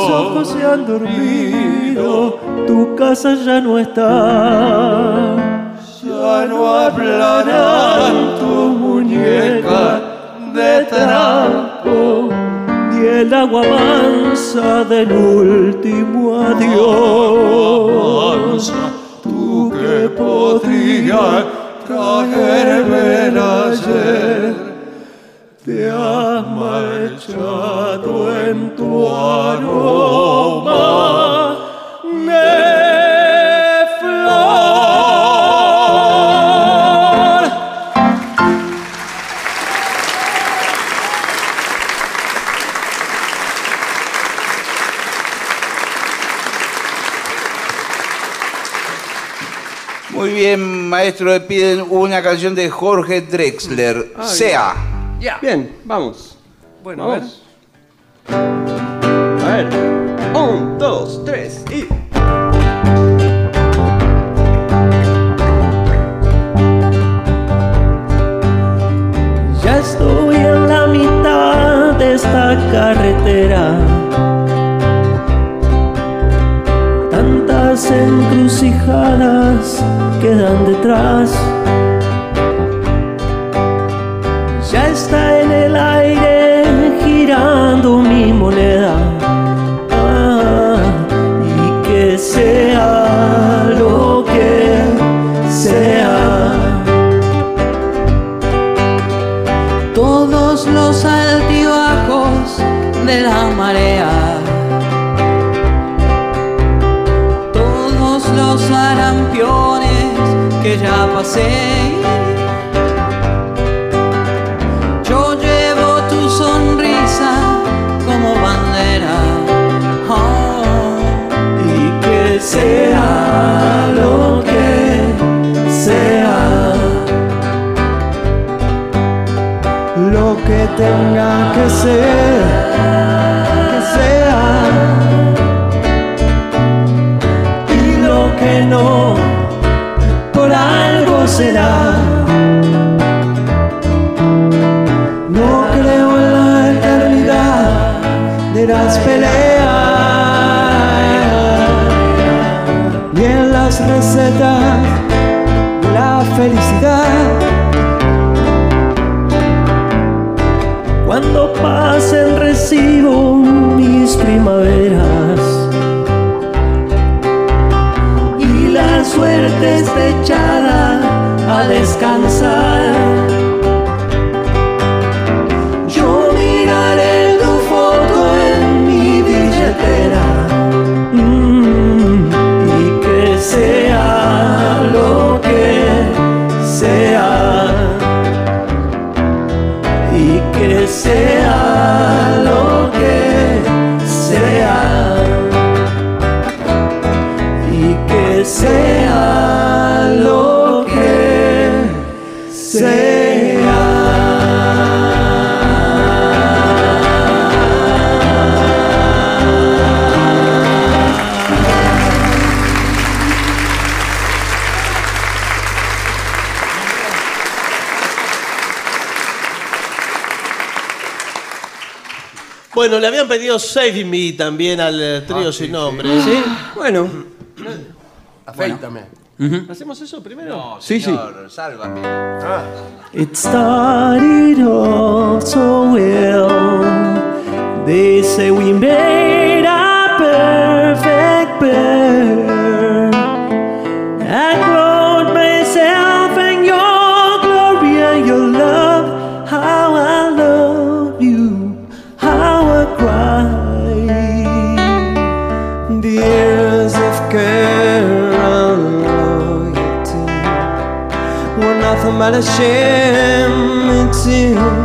ojos se han dormido, tu casa ya no está. Ya no hablarán tus muñecas de trapo ni el agua mansa del último adiós. Tú que podrías traerme el ayer, te has marchado en bien, maestro, le piden una canción de Jorge Drexler. Ah, sea. Bien, vamos. Bueno, vamos. A ver. Un, dos, tres y. Ya estoy en la mitad de esta carretera. Tantas encrucijadas quedan detrás. Recibo mis primaveras Bueno, le habían pedido Save Me también al eh, trío sin nombre. Sí, bueno. Afeítame. ¿Hacemos eso primero? Sí, sí. Sálvame. It started all so well. They say we made Malachem Mitzir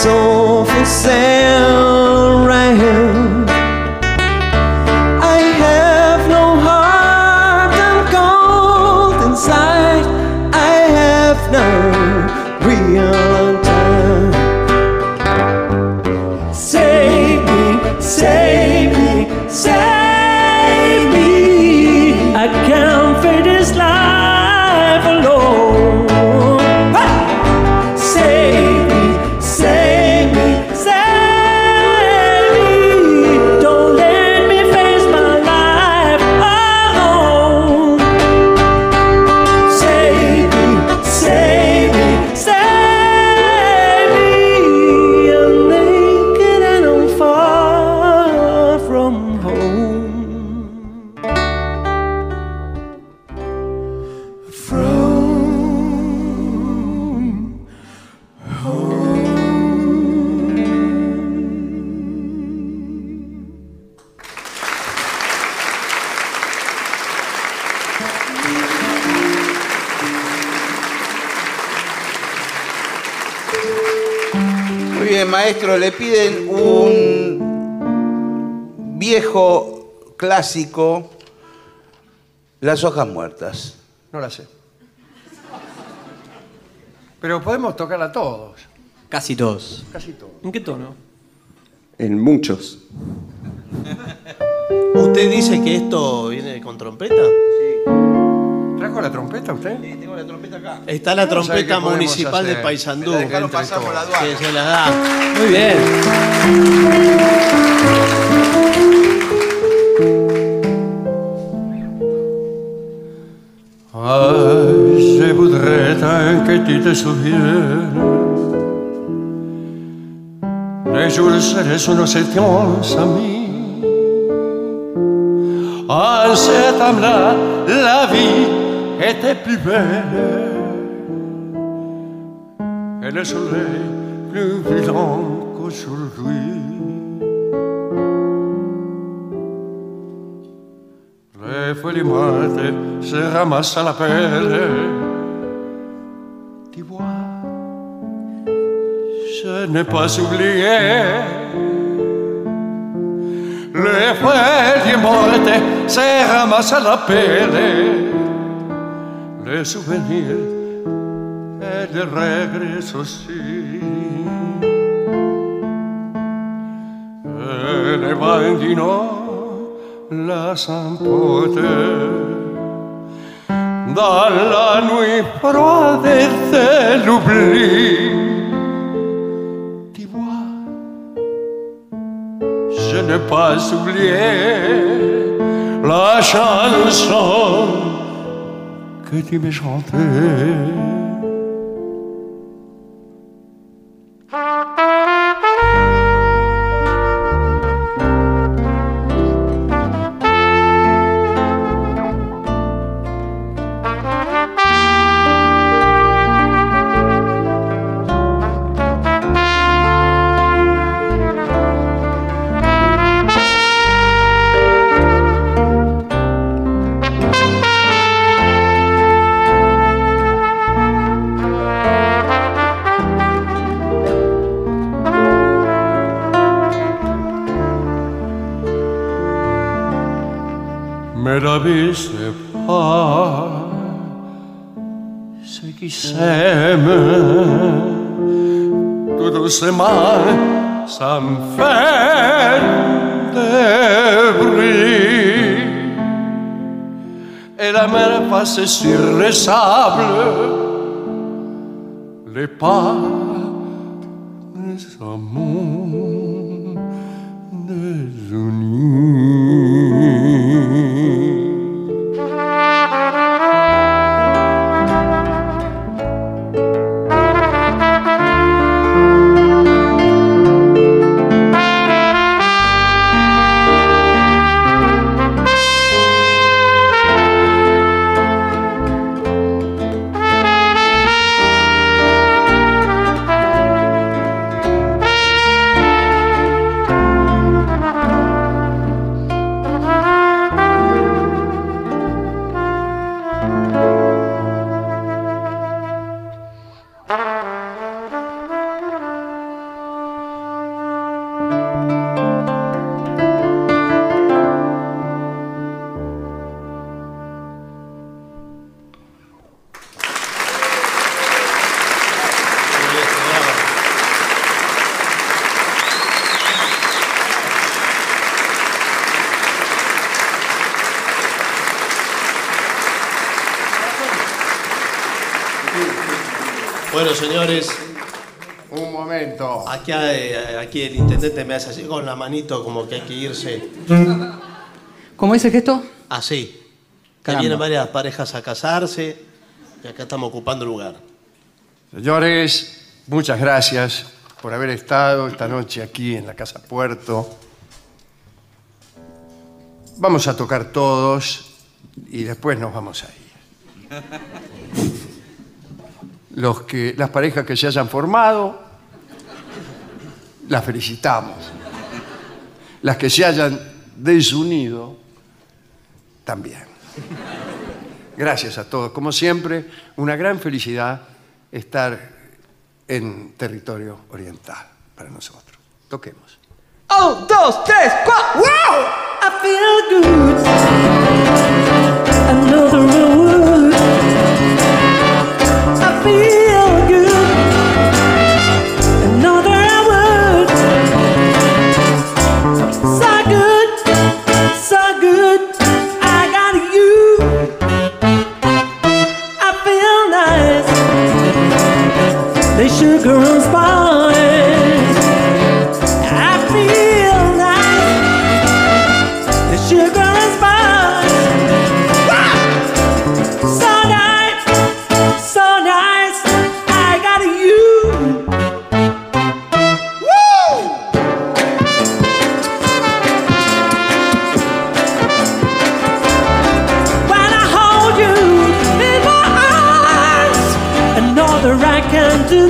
a soul Maestro, le piden un viejo clásico, Las hojas muertas. No la sé. Pero podemos tocarla todos. Casi todos. Casi todos. ¿En qué tono? En muchos. ¿Usted dice que esto viene con trompeta? ¿Trajo la trompeta usted? Sí, tengo la trompeta acá. Está la trompeta municipal de. Paysandú. Entre pasar por la aduana. que se la da. Muy bien. Ah, je voudrais que tu te souviennes Les jours seraient où nous étions amis En cet âme-là, la vie était plus belle Et le soleil plus brillant qu'aujourd'hui Les feuilles mortes se ramassent à la pelle. Tu vois, je n'ai pas oublié. Les feuilles mortes se ramassent à la pelle. de su venir el regreso sí. Eleva en dino la zampote la nuit froide de l'oubli. Tu vois, je n'ai pas oublié la chanson que tu me semai sam fénébris. Et la mer passe sur les sables, les pas des amours. Aquí el intendente me hace así con la manito como que hay que irse ¿Cómo es el gesto? así. Que vienen varias parejas a casarse y acá estamos ocupando lugar. Señores, muchas gracias por haber estado esta noche aquí en la Casa Puerto. Vamos a tocar todos y después nos vamos a ir. Los que, las parejas que se hayan formado, las felicitamos. Las que se hayan desunido, también. Gracias a todos. Como siempre, una gran felicidad estar en territorio oriental para nosotros. Toquemos. Un, dos, tres, cuatro. ¡Wow! I feel good. Wood. Can do